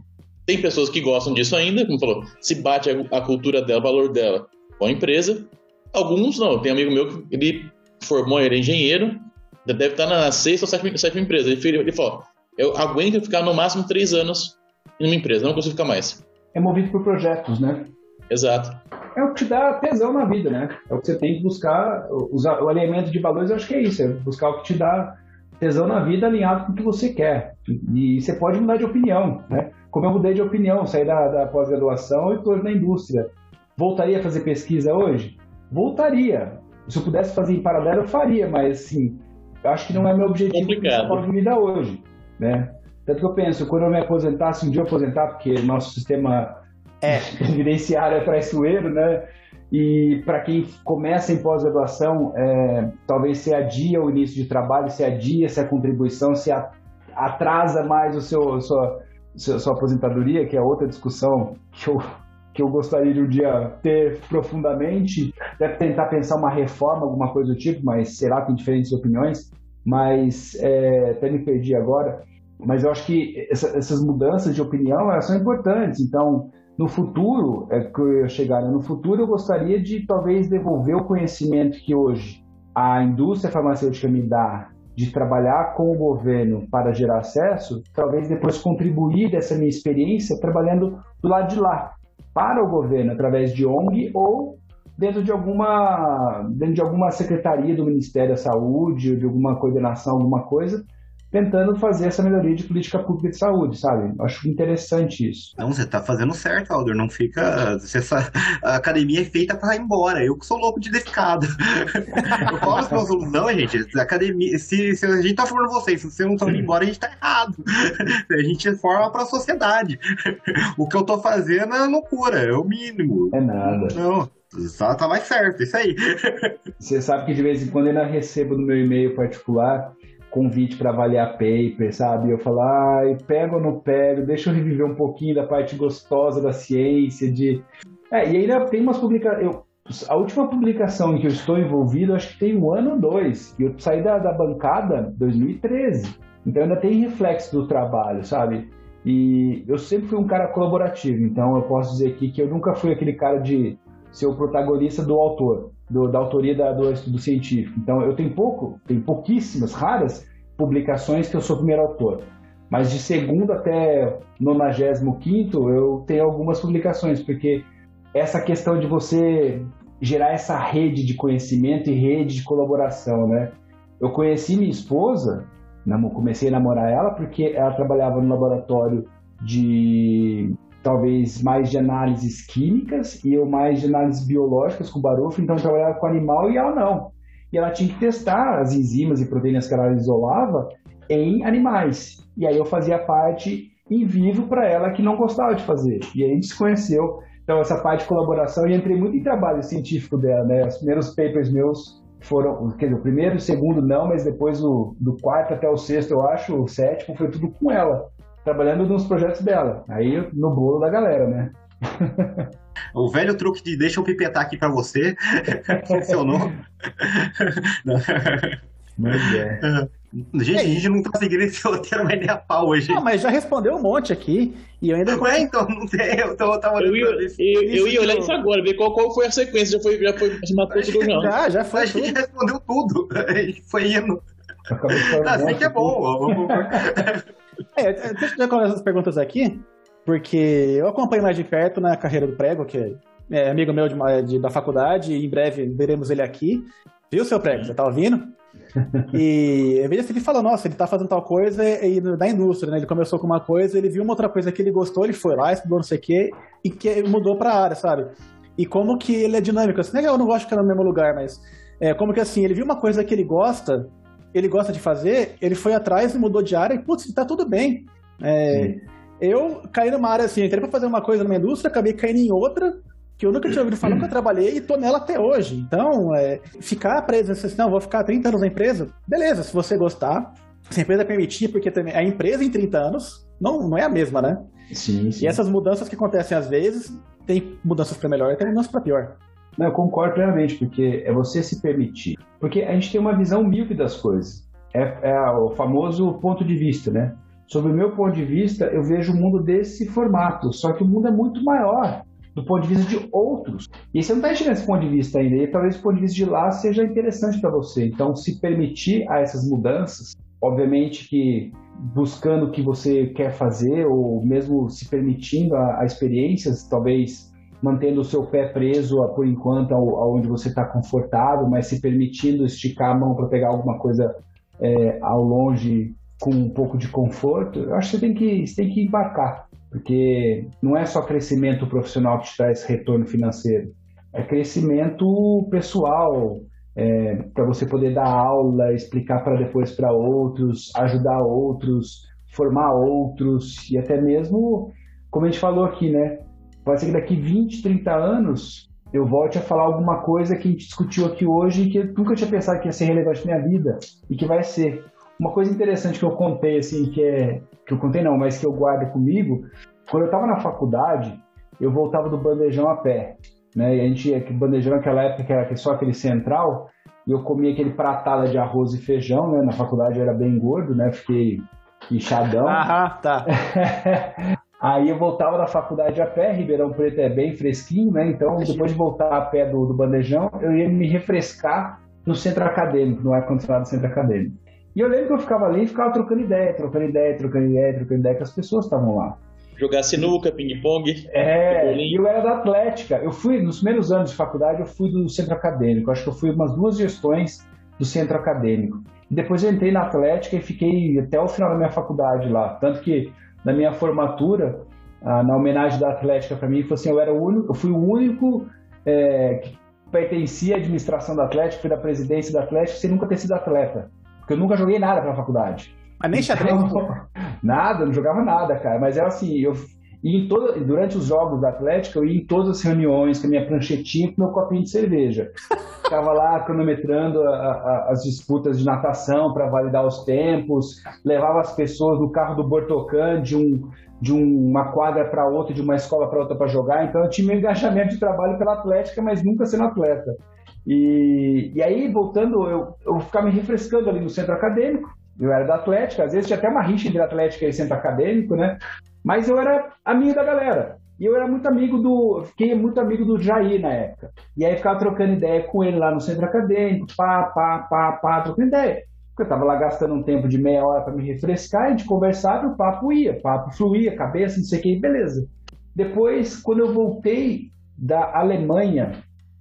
Tem pessoas que gostam disso ainda, como falou, se bate a, a cultura dela, o valor dela com a empresa. Alguns não. Tem um amigo meu que ele formou, ele é engenheiro, deve estar na sexta ou sétima, sétima empresa. Ele, ele falou: eu aguento ficar no máximo três anos em uma empresa, não consigo ficar mais. É movido por projetos, né? Exato é o que te dá tesão na vida, né? É o que você tem que buscar. Usar, o alinhamento de valores, eu acho que é isso. É buscar o que te dá tesão na vida alinhado com o que você quer. E, você pode mudar de opinião, né? Como eu mudei de opinião, saí da, da pós-graduação e estou na indústria. Voltaria a fazer pesquisa hoje? Voltaria. Se eu pudesse fazer em paralelo, eu faria, mas assim, eu acho que não é meu objetivo de vida hoje, né? Tanto que eu penso, quando eu me aposentar, se um dia eu aposentar, porque nosso sistema é. [LAUGHS] Previdenciário é traiçoeiro, né? E para quem começa em pós-graduação, é, talvez se adia o início de trabalho, se adia se a contribuição, se atrasa mais o seu, sua, sua aposentadoria, que é outra discussão que eu, que eu gostaria de um dia ter profundamente. Deve tentar pensar uma reforma, alguma coisa do tipo, mas será que tem diferentes opiniões. Mas é, até me perdi agora. Mas eu acho que essa, essas mudanças de opinião elas são importantes. Então, no futuro, é que eu ia chegar, né? no futuro eu gostaria de talvez devolver o conhecimento que hoje a indústria farmacêutica me dá de trabalhar com o governo para gerar acesso, talvez depois contribuir dessa minha experiência trabalhando do lado de lá, para o governo, através de ONG ou dentro de alguma, dentro de alguma secretaria do Ministério da Saúde, ou de alguma coordenação, alguma coisa, tentando fazer essa melhoria de política pública de saúde, sabe? Acho interessante isso. Não, você tá fazendo certo, Alder. Não fica. Essa, a academia é feita para ir embora. Eu que sou louco de descado. [LAUGHS] Eu falo as pessoas, não, gente, a academia. Se, se a gente tá formando vocês, se vocês não estão indo embora, a gente tá errado. [LAUGHS] A gente forma para a sociedade. O que eu tô fazendo é loucura, é o mínimo. É nada. Não. Só tá mais certo, isso aí. [LAUGHS] Você sabe que de vez em quando eu ainda recebo no meu e-mail particular convite para avaliar paper, sabe? Eu falo, ai, pego ou não pego, deixa eu reviver um pouquinho da parte gostosa da ciência, de... É, e ainda tem umas publicações... A última publicação em que eu estou envolvido, acho que tem um ano ou dois. E eu saí da, da bancada em 2013. Então ainda tem reflexo do trabalho, sabe? E eu sempre fui um cara colaborativo, então eu posso dizer aqui que eu nunca fui aquele cara de ser o protagonista do autor do, da autoria da, do estudo científico. Então, eu tenho pouco, tenho pouquíssimas, raras publicações que eu sou primeiro autor. Mas de segundo até 95 eu tenho algumas publicações, porque essa questão de você gerar essa rede de conhecimento e rede de colaboração, né? Eu conheci minha esposa, comecei a namorar ela porque ela trabalhava no laboratório de talvez mais de análises químicas e eu mais de análises biológicas com barulho, então eu trabalhava com animal e ela não. E ela tinha que testar as enzimas e proteínas que ela isolava em animais. E aí eu fazia parte em vivo para ela que não gostava de fazer. E aí a gente se conheceu. Então essa parte de colaboração, e entrei muito em trabalho científico dela, né? Os primeiros papers meus foram, quer dizer, o primeiro e o segundo não, mas depois o, do quarto até o sexto, eu acho, o sétimo, foi tudo com ela trabalhando nos projetos dela. Aí no bolo da galera, né? O velho truque de deixa eu pipetar aqui para você [LAUGHS] funcionou. Mas é. Gente, a gente não tá seguindo esse roteiro mais nem a pau hoje. Não, mas já respondeu um monte aqui. E eu ainda. Não é, então, não tem. Eu, tô, eu tava eu ia, eu, eu ia olhar isso agora, ver qual, qual foi a sequência. Já foi, já foi, se matou tudo não. Já, já foi. A gente tudo. respondeu tudo. A [LAUGHS] gente foi indo. Ah, assim que é bom. [LAUGHS] É, deixa eu colocar essas perguntas aqui, porque eu acompanho mais de perto na carreira do Prego, que é amigo meu de, de, da faculdade, e em breve veremos ele aqui. Viu, seu Prego? Você tá ouvindo? E às vezes ele fala, nossa, ele tá fazendo tal coisa e, da indústria, né? Ele começou com uma coisa, ele viu uma outra coisa que ele gostou, ele foi lá, estudou não sei o quê, e que mudou pra área, sabe? E como que ele é dinâmico, assim, eu não gosto de ficar no mesmo lugar, mas é, como que assim, ele viu uma coisa que ele gosta, ele gosta de fazer, ele foi atrás e mudou de área e, putz, tá tudo bem. É, eu caí numa área assim, entrei pra fazer uma coisa numa indústria, acabei caindo em outra, que eu nunca tinha ouvido falar, nunca trabalhei e tô nela até hoje. Então, é, ficar preso, assim, não, vou ficar 30 anos na empresa, beleza, se você gostar, se a empresa permitir, porque também a empresa em 30 anos não, não é a mesma, né? Sim, sim. E essas mudanças que acontecem às vezes, tem mudanças para melhor e tem mudanças para pior. Não, eu concordo plenamente, porque é você se permitir. Porque a gente tem uma visão míope das coisas. É, é o famoso ponto de vista, né? Sob o meu ponto de vista, eu vejo o mundo desse formato, só que o mundo é muito maior do ponto de vista de outros. E você não está enxergando esse ponto de vista ainda, e talvez o ponto de vista de lá seja interessante para você. Então, se permitir a essas mudanças, obviamente que buscando o que você quer fazer, ou mesmo se permitindo a, a experiências, talvez mantendo o seu pé preso por enquanto aonde você está confortável, mas se permitindo esticar a mão para pegar alguma coisa é, ao longe com um pouco de conforto, eu acho que você tem que, você tem que embarcar, porque não é só crescimento profissional que te traz retorno financeiro, é crescimento pessoal, é, para você poder dar aula, explicar para depois para outros, ajudar outros, formar outros e até mesmo, como a gente falou aqui, né? Pode ser que daqui 20, 30 anos eu volte a falar alguma coisa que a gente discutiu aqui hoje e que eu nunca tinha pensado que ia ser relevante na minha vida e que vai ser. Uma coisa interessante que eu contei, assim, que é. que eu contei não, mas que eu guardo comigo, quando eu estava na faculdade, eu voltava do bandejão a pé. Né? E a gente, que bandejão naquela época que era só aquele central, e eu comia aquele pratada de arroz e feijão, né? Na faculdade eu era bem gordo, né? Fiquei inchadão. Ah, tá. [LAUGHS] Aí eu voltava da faculdade a pé, Ribeirão Preto é bem fresquinho, né? Então, depois de voltar a pé do, do bandejão, eu ia me refrescar no centro acadêmico, no ar-condicionado do centro acadêmico. E eu lembro que eu ficava ali e ficava trocando ideia, trocando ideia, trocando ideia, trocando ideia, que as pessoas estavam lá. Jogar sinuca, ping-pong. É, e eu era da Atlética. Eu fui, nos primeiros anos de faculdade, eu fui do centro acadêmico. Acho que eu fui umas duas gestões do centro acadêmico. Depois eu entrei na Atlética e fiquei até o final da minha faculdade lá. Tanto que na minha formatura, ah, na homenagem da Atlética para mim, foi assim, eu, era o único, eu fui o único é, que pertencia à administração da Atlética, fui da presidência da Atlética, sem nunca ter sido atleta. Porque eu nunca joguei nada pela faculdade. Mas nem xadrez? Então, [LAUGHS] nada, não jogava nada, cara. Mas era assim, eu e em todo, durante os jogos da Atlética, eu ia em todas as reuniões com a minha pranchetinha com meu copinho de cerveja. [LAUGHS] Ficava lá cronometrando a, a, as disputas de natação para validar os tempos, levava as pessoas no carro do Bortocan de, um, de uma quadra para outra, de uma escola para outra para jogar. Então eu tinha meu engajamento de trabalho pela Atlética, mas nunca sendo atleta. E, e aí, voltando, eu, eu ficava me refrescando ali no centro acadêmico. Eu era da Atlética, às vezes tinha até uma rixa entre Atlética e centro acadêmico, né? Mas eu era amigo da galera. E eu era muito amigo do. Fiquei muito amigo do Jair na época. E aí ficava trocando ideia com ele lá no centro acadêmico, pá, pá, pá, pá, trocando ideia. Porque eu tava lá gastando um tempo de meia hora para me refrescar, a gente conversava e o papo ia, o papo fluía, cabeça, não sei o que, beleza. Depois, quando eu voltei da Alemanha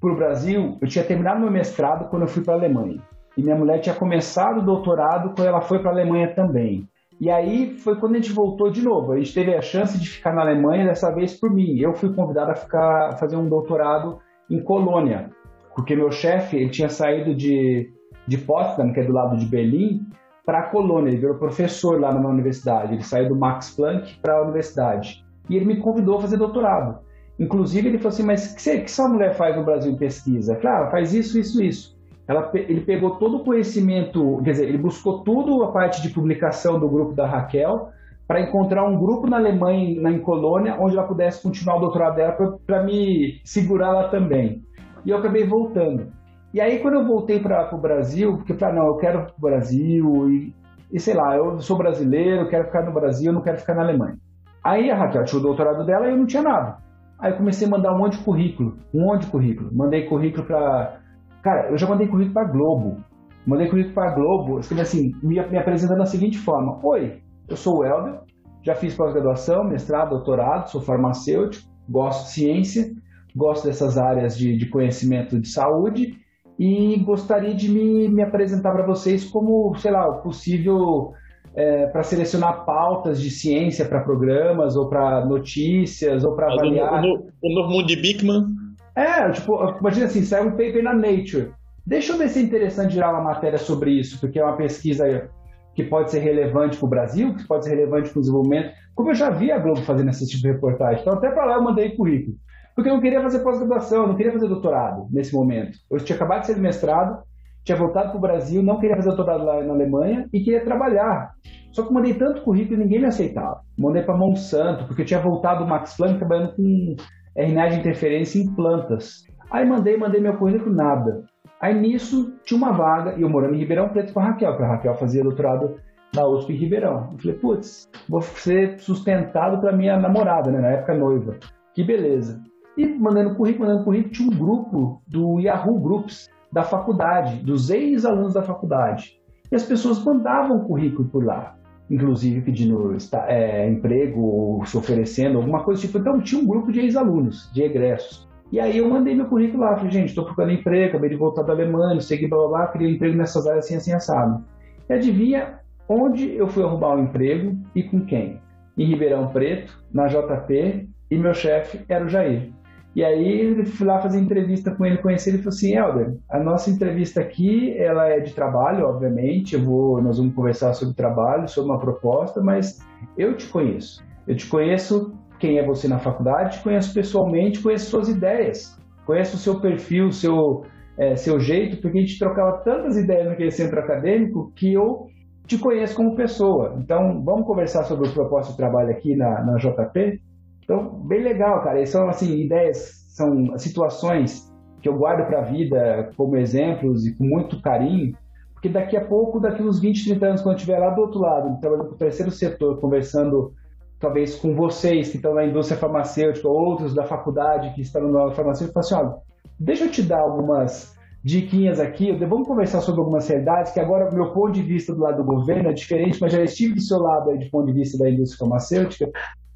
para o Brasil, eu tinha terminado meu mestrado quando eu fui para a Alemanha. E minha mulher tinha começado o doutorado quando ela foi para a Alemanha também. E aí foi quando a gente voltou de novo. A gente teve a chance de ficar na Alemanha, dessa vez por mim. Eu fui convidado a ficar a fazer um doutorado em Colônia, porque meu chefe ele tinha saído de, de Potsdam, que é do lado de Berlim, para Colônia. Ele virou professor lá numa universidade. Ele saiu do Max Planck para a universidade. E ele me convidou a fazer doutorado. Inclusive, ele falou assim: Mas o que, que essa mulher faz no Brasil em pesquisa? Falei: ah, faz isso, isso, isso. Ela, ele pegou todo o conhecimento, quer dizer, ele buscou tudo a parte de publicação do grupo da Raquel para encontrar um grupo na Alemanha, na, em Colônia, onde ela pudesse continuar o doutorado dela para me segurar lá também. E eu acabei voltando. E aí, quando eu voltei para o Brasil, porque eu falei, não, eu quero para o Brasil, e, e sei lá, eu sou brasileiro, quero ficar no Brasil, não quero ficar na Alemanha. Aí a Raquel tinha o doutorado dela e eu não tinha nada. Aí eu comecei a mandar um monte de currículo, um monte de currículo. Mandei currículo para Cara, eu já mandei currículo para Globo. Mandei currículo para Globo, assim, me, me apresentando da seguinte forma: Oi, eu sou o Helder, já fiz pós-graduação, mestrado, doutorado, sou farmacêutico, gosto de ciência, gosto dessas áreas de, de conhecimento de saúde e gostaria de me, me apresentar para vocês como, sei lá, possível é, para selecionar pautas de ciência para programas ou para notícias ou para avaliar. O novo mundo de Bigman. É, tipo, imagina assim, sai um paper na Nature. Deixa eu ver se é interessante gerar uma matéria sobre isso, porque é uma pesquisa que pode ser relevante para o Brasil, que pode ser relevante para o desenvolvimento. Como eu já vi a Globo fazendo esse tipo de reportagem. Então, até para lá eu mandei currículo. Porque eu não queria fazer pós-graduação, não queria fazer doutorado nesse momento. Eu tinha acabado de ser mestrado, tinha voltado para o Brasil, não queria fazer doutorado lá na Alemanha e queria trabalhar. Só que mandei tanto currículo e ninguém me aceitava. Mandei para Monsanto, porque eu tinha voltado do Max Planck trabalhando com RNA de interferência em plantas. Aí mandei, mandei meu currículo, nada. Aí nisso tinha uma vaga, e eu morando em Ribeirão Preto com a Raquel, porque a Raquel fazia doutorado na USP em Ribeirão. Eu falei, putz, vou ser sustentado para minha namorada, né, na época noiva. Que beleza. E mandando currículo, mandando currículo, tinha um grupo do Yahoo Groups da faculdade, dos ex-alunos da faculdade. E as pessoas mandavam currículo por lá inclusive pedindo é, emprego, se oferecendo, alguma coisa tipo. Então tinha um grupo de ex-alunos, de egressos. E aí eu mandei meu currículo lá, falei, gente, estou procurando emprego, acabei de voltar da Alemanha, segui blá blá blá, queria emprego nessas áreas assim, assim, assado. E adivinha onde eu fui arrumar o um emprego e com quem? Em Ribeirão Preto, na JP, e meu chefe era o Jair. E aí fui lá fazer entrevista com ele, conheci ele falou assim, Helder, a nossa entrevista aqui, ela é de trabalho, obviamente, eu vou, nós vamos conversar sobre trabalho, sobre uma proposta, mas eu te conheço. Eu te conheço quem é você na faculdade, te conheço pessoalmente, conheço suas ideias, conheço o seu perfil, seu, é, seu jeito, porque a gente trocava tantas ideias naquele centro acadêmico que eu te conheço como pessoa. Então, vamos conversar sobre o propósito de trabalho aqui na, na JP? Então, bem legal, cara. E são assim ideias, são situações que eu guardo para a vida como exemplos e com muito carinho, porque daqui a pouco, daqui uns 20, 30 anos, quando eu estiver lá do outro lado, trabalhando com o terceiro setor, conversando talvez com vocês que estão na indústria farmacêutica, outros da faculdade que estão na farmacêutica, falam assim, olha, deixa eu te dar algumas diquinhas aqui, vamos conversar sobre algumas realidades, que agora meu ponto de vista do lado do governo é diferente, mas já estive do seu lado aí de ponto de vista da indústria farmacêutica,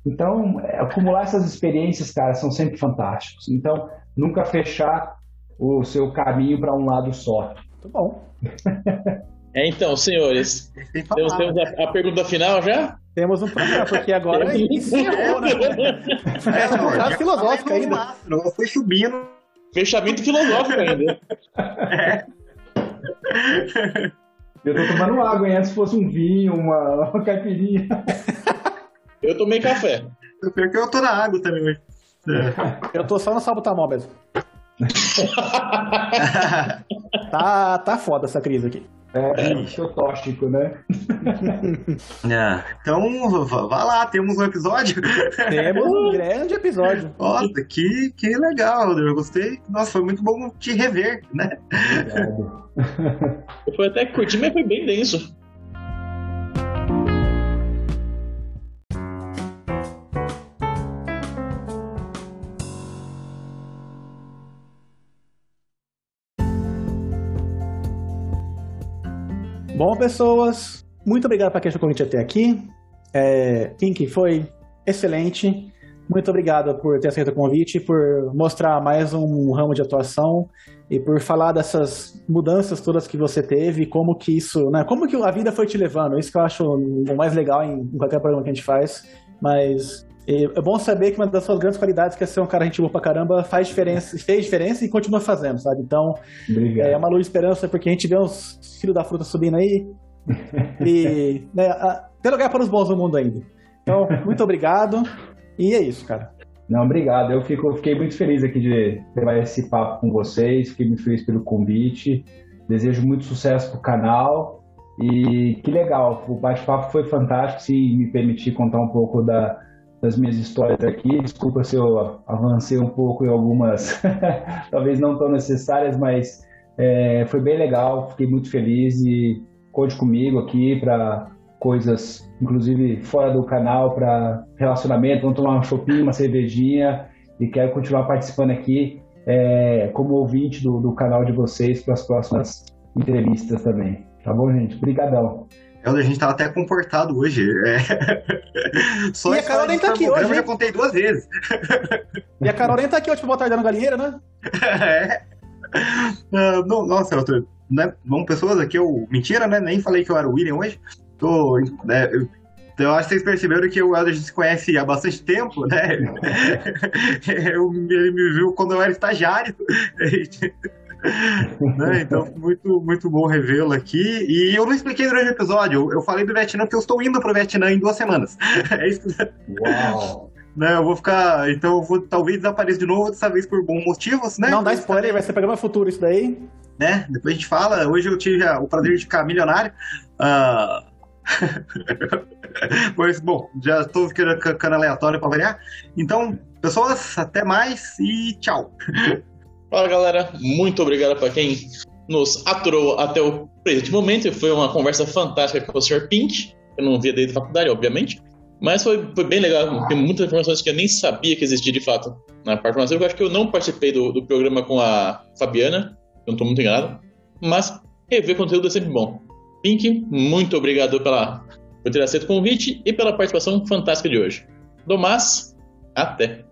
então, é, acumular essas experiências, cara, são sempre fantásticos. Então, nunca fechar o seu caminho para um lado só. Muito bom. [LAUGHS] É, então, senhores, temos, temos a, a, pergunta final já? Temos um problema, porque agora [LAUGHS] encerrou, né? É, uma frase filosófica ainda. Não, foi subindo. Fechamento filosófico ainda. É. Eu tô tomando água, hein? Se fosse um vinho, uma, uma caipirinha. [LAUGHS] Eu tomei café. [LAUGHS] Eu pior que eu tô na água também hoje. É. [LAUGHS] Eu tô só no salbutamol [LAUGHS] mesmo. tá, tá foda essa crise aqui. É, é tóxico, né? É. Então, vá lá, temos um episódio. Temos um grande episódio. Nossa, que, que legal, eu gostei. Nossa, foi muito bom te rever, né? Obrigado. Foi até curtir, mas foi bem denso. Bom, pessoas, muito obrigado para quem convite até aqui. É, Pink foi excelente. Muito obrigado por ter aceito o convite, por mostrar mais um ramo de atuação e por falar dessas mudanças todas que você teve, como que isso, né, como que a vida foi te levando. Isso que eu acho o mais legal em qualquer programa que a gente faz. Mas é bom saber que uma das suas grandes qualidades, que é ser um cara gente boa pra caramba, faz diferença, fez diferença e continua fazendo, sabe? Então, Obrigado. é uma luz de esperança, porque a gente vê uns filhos da fruta subindo aí. [LAUGHS] e né, tem lugar para os bons no mundo ainda. Então, muito obrigado. E é isso, cara. Não, obrigado. Eu fico, fiquei muito feliz aqui de levar esse papo com vocês. Fiquei muito feliz pelo convite. Desejo muito sucesso pro canal. E que legal, o bate-papo foi fantástico. Se me permitir contar um pouco da, das minhas histórias aqui. Desculpa se eu avancei um pouco em algumas, [LAUGHS] talvez não tão necessárias, mas é, foi bem legal. Fiquei muito feliz e conte comigo aqui para coisas, inclusive fora do canal, para relacionamento. Vamos tomar um shopping, uma cervejinha e quero continuar participando aqui é, como ouvinte do, do canal de vocês para as próximas entrevistas também. Tá bom, gente? Obrigadão. A gente tava até comportado hoje. É. [LAUGHS] Só e a Carol nem tá aqui hoje. Eu já contei duas vezes. E a Carol nem tá aqui hoje pra botar no galinheiro, né? [LAUGHS] É. Uh, não, nossa, tô, né, vamos pessoas aqui, eu. Mentira, né? Nem falei que eu era o William hoje. Tô. Né, eu, eu acho que vocês perceberam que o Helder se conhece há bastante tempo, né? [LAUGHS] eu, ele me viu quando eu era estagiário. Né? Então, muito, muito bom revê-lo aqui. E eu não expliquei durante o episódio. Eu falei do Vietnã porque eu estou indo para o Vietnã em duas semanas. [LAUGHS] É isso. Uau! Né, eu vou ficar. Então eu vou talvez desaparecer de novo, dessa vez por bons motivos, né? Não dá spoiler, vai ser programa futuro isso daí. Né? Depois a gente fala. Hoje eu tive o prazer de ficar milionário. Uh... [LAUGHS] pois, bom, já estou ficando aleatório para variar. Então, pessoas, até mais e tchau. [LAUGHS] Fala galera, muito obrigado para quem nos aturou até o presente momento. Foi uma conversa fantástica com o Sr. Pink. Eu não via desde a faculdade, obviamente. Mas foi, foi bem legal. Tem muitas informações que eu nem sabia que existia de fato na parte. Eu acho que eu não participei do, do programa com a Fabiana. Eu não estou muito enganado. Mas rever conteúdo é sempre bom. Pink, muito obrigado pela, por ter aceito o convite e pela participação fantástica de hoje. Domás, até!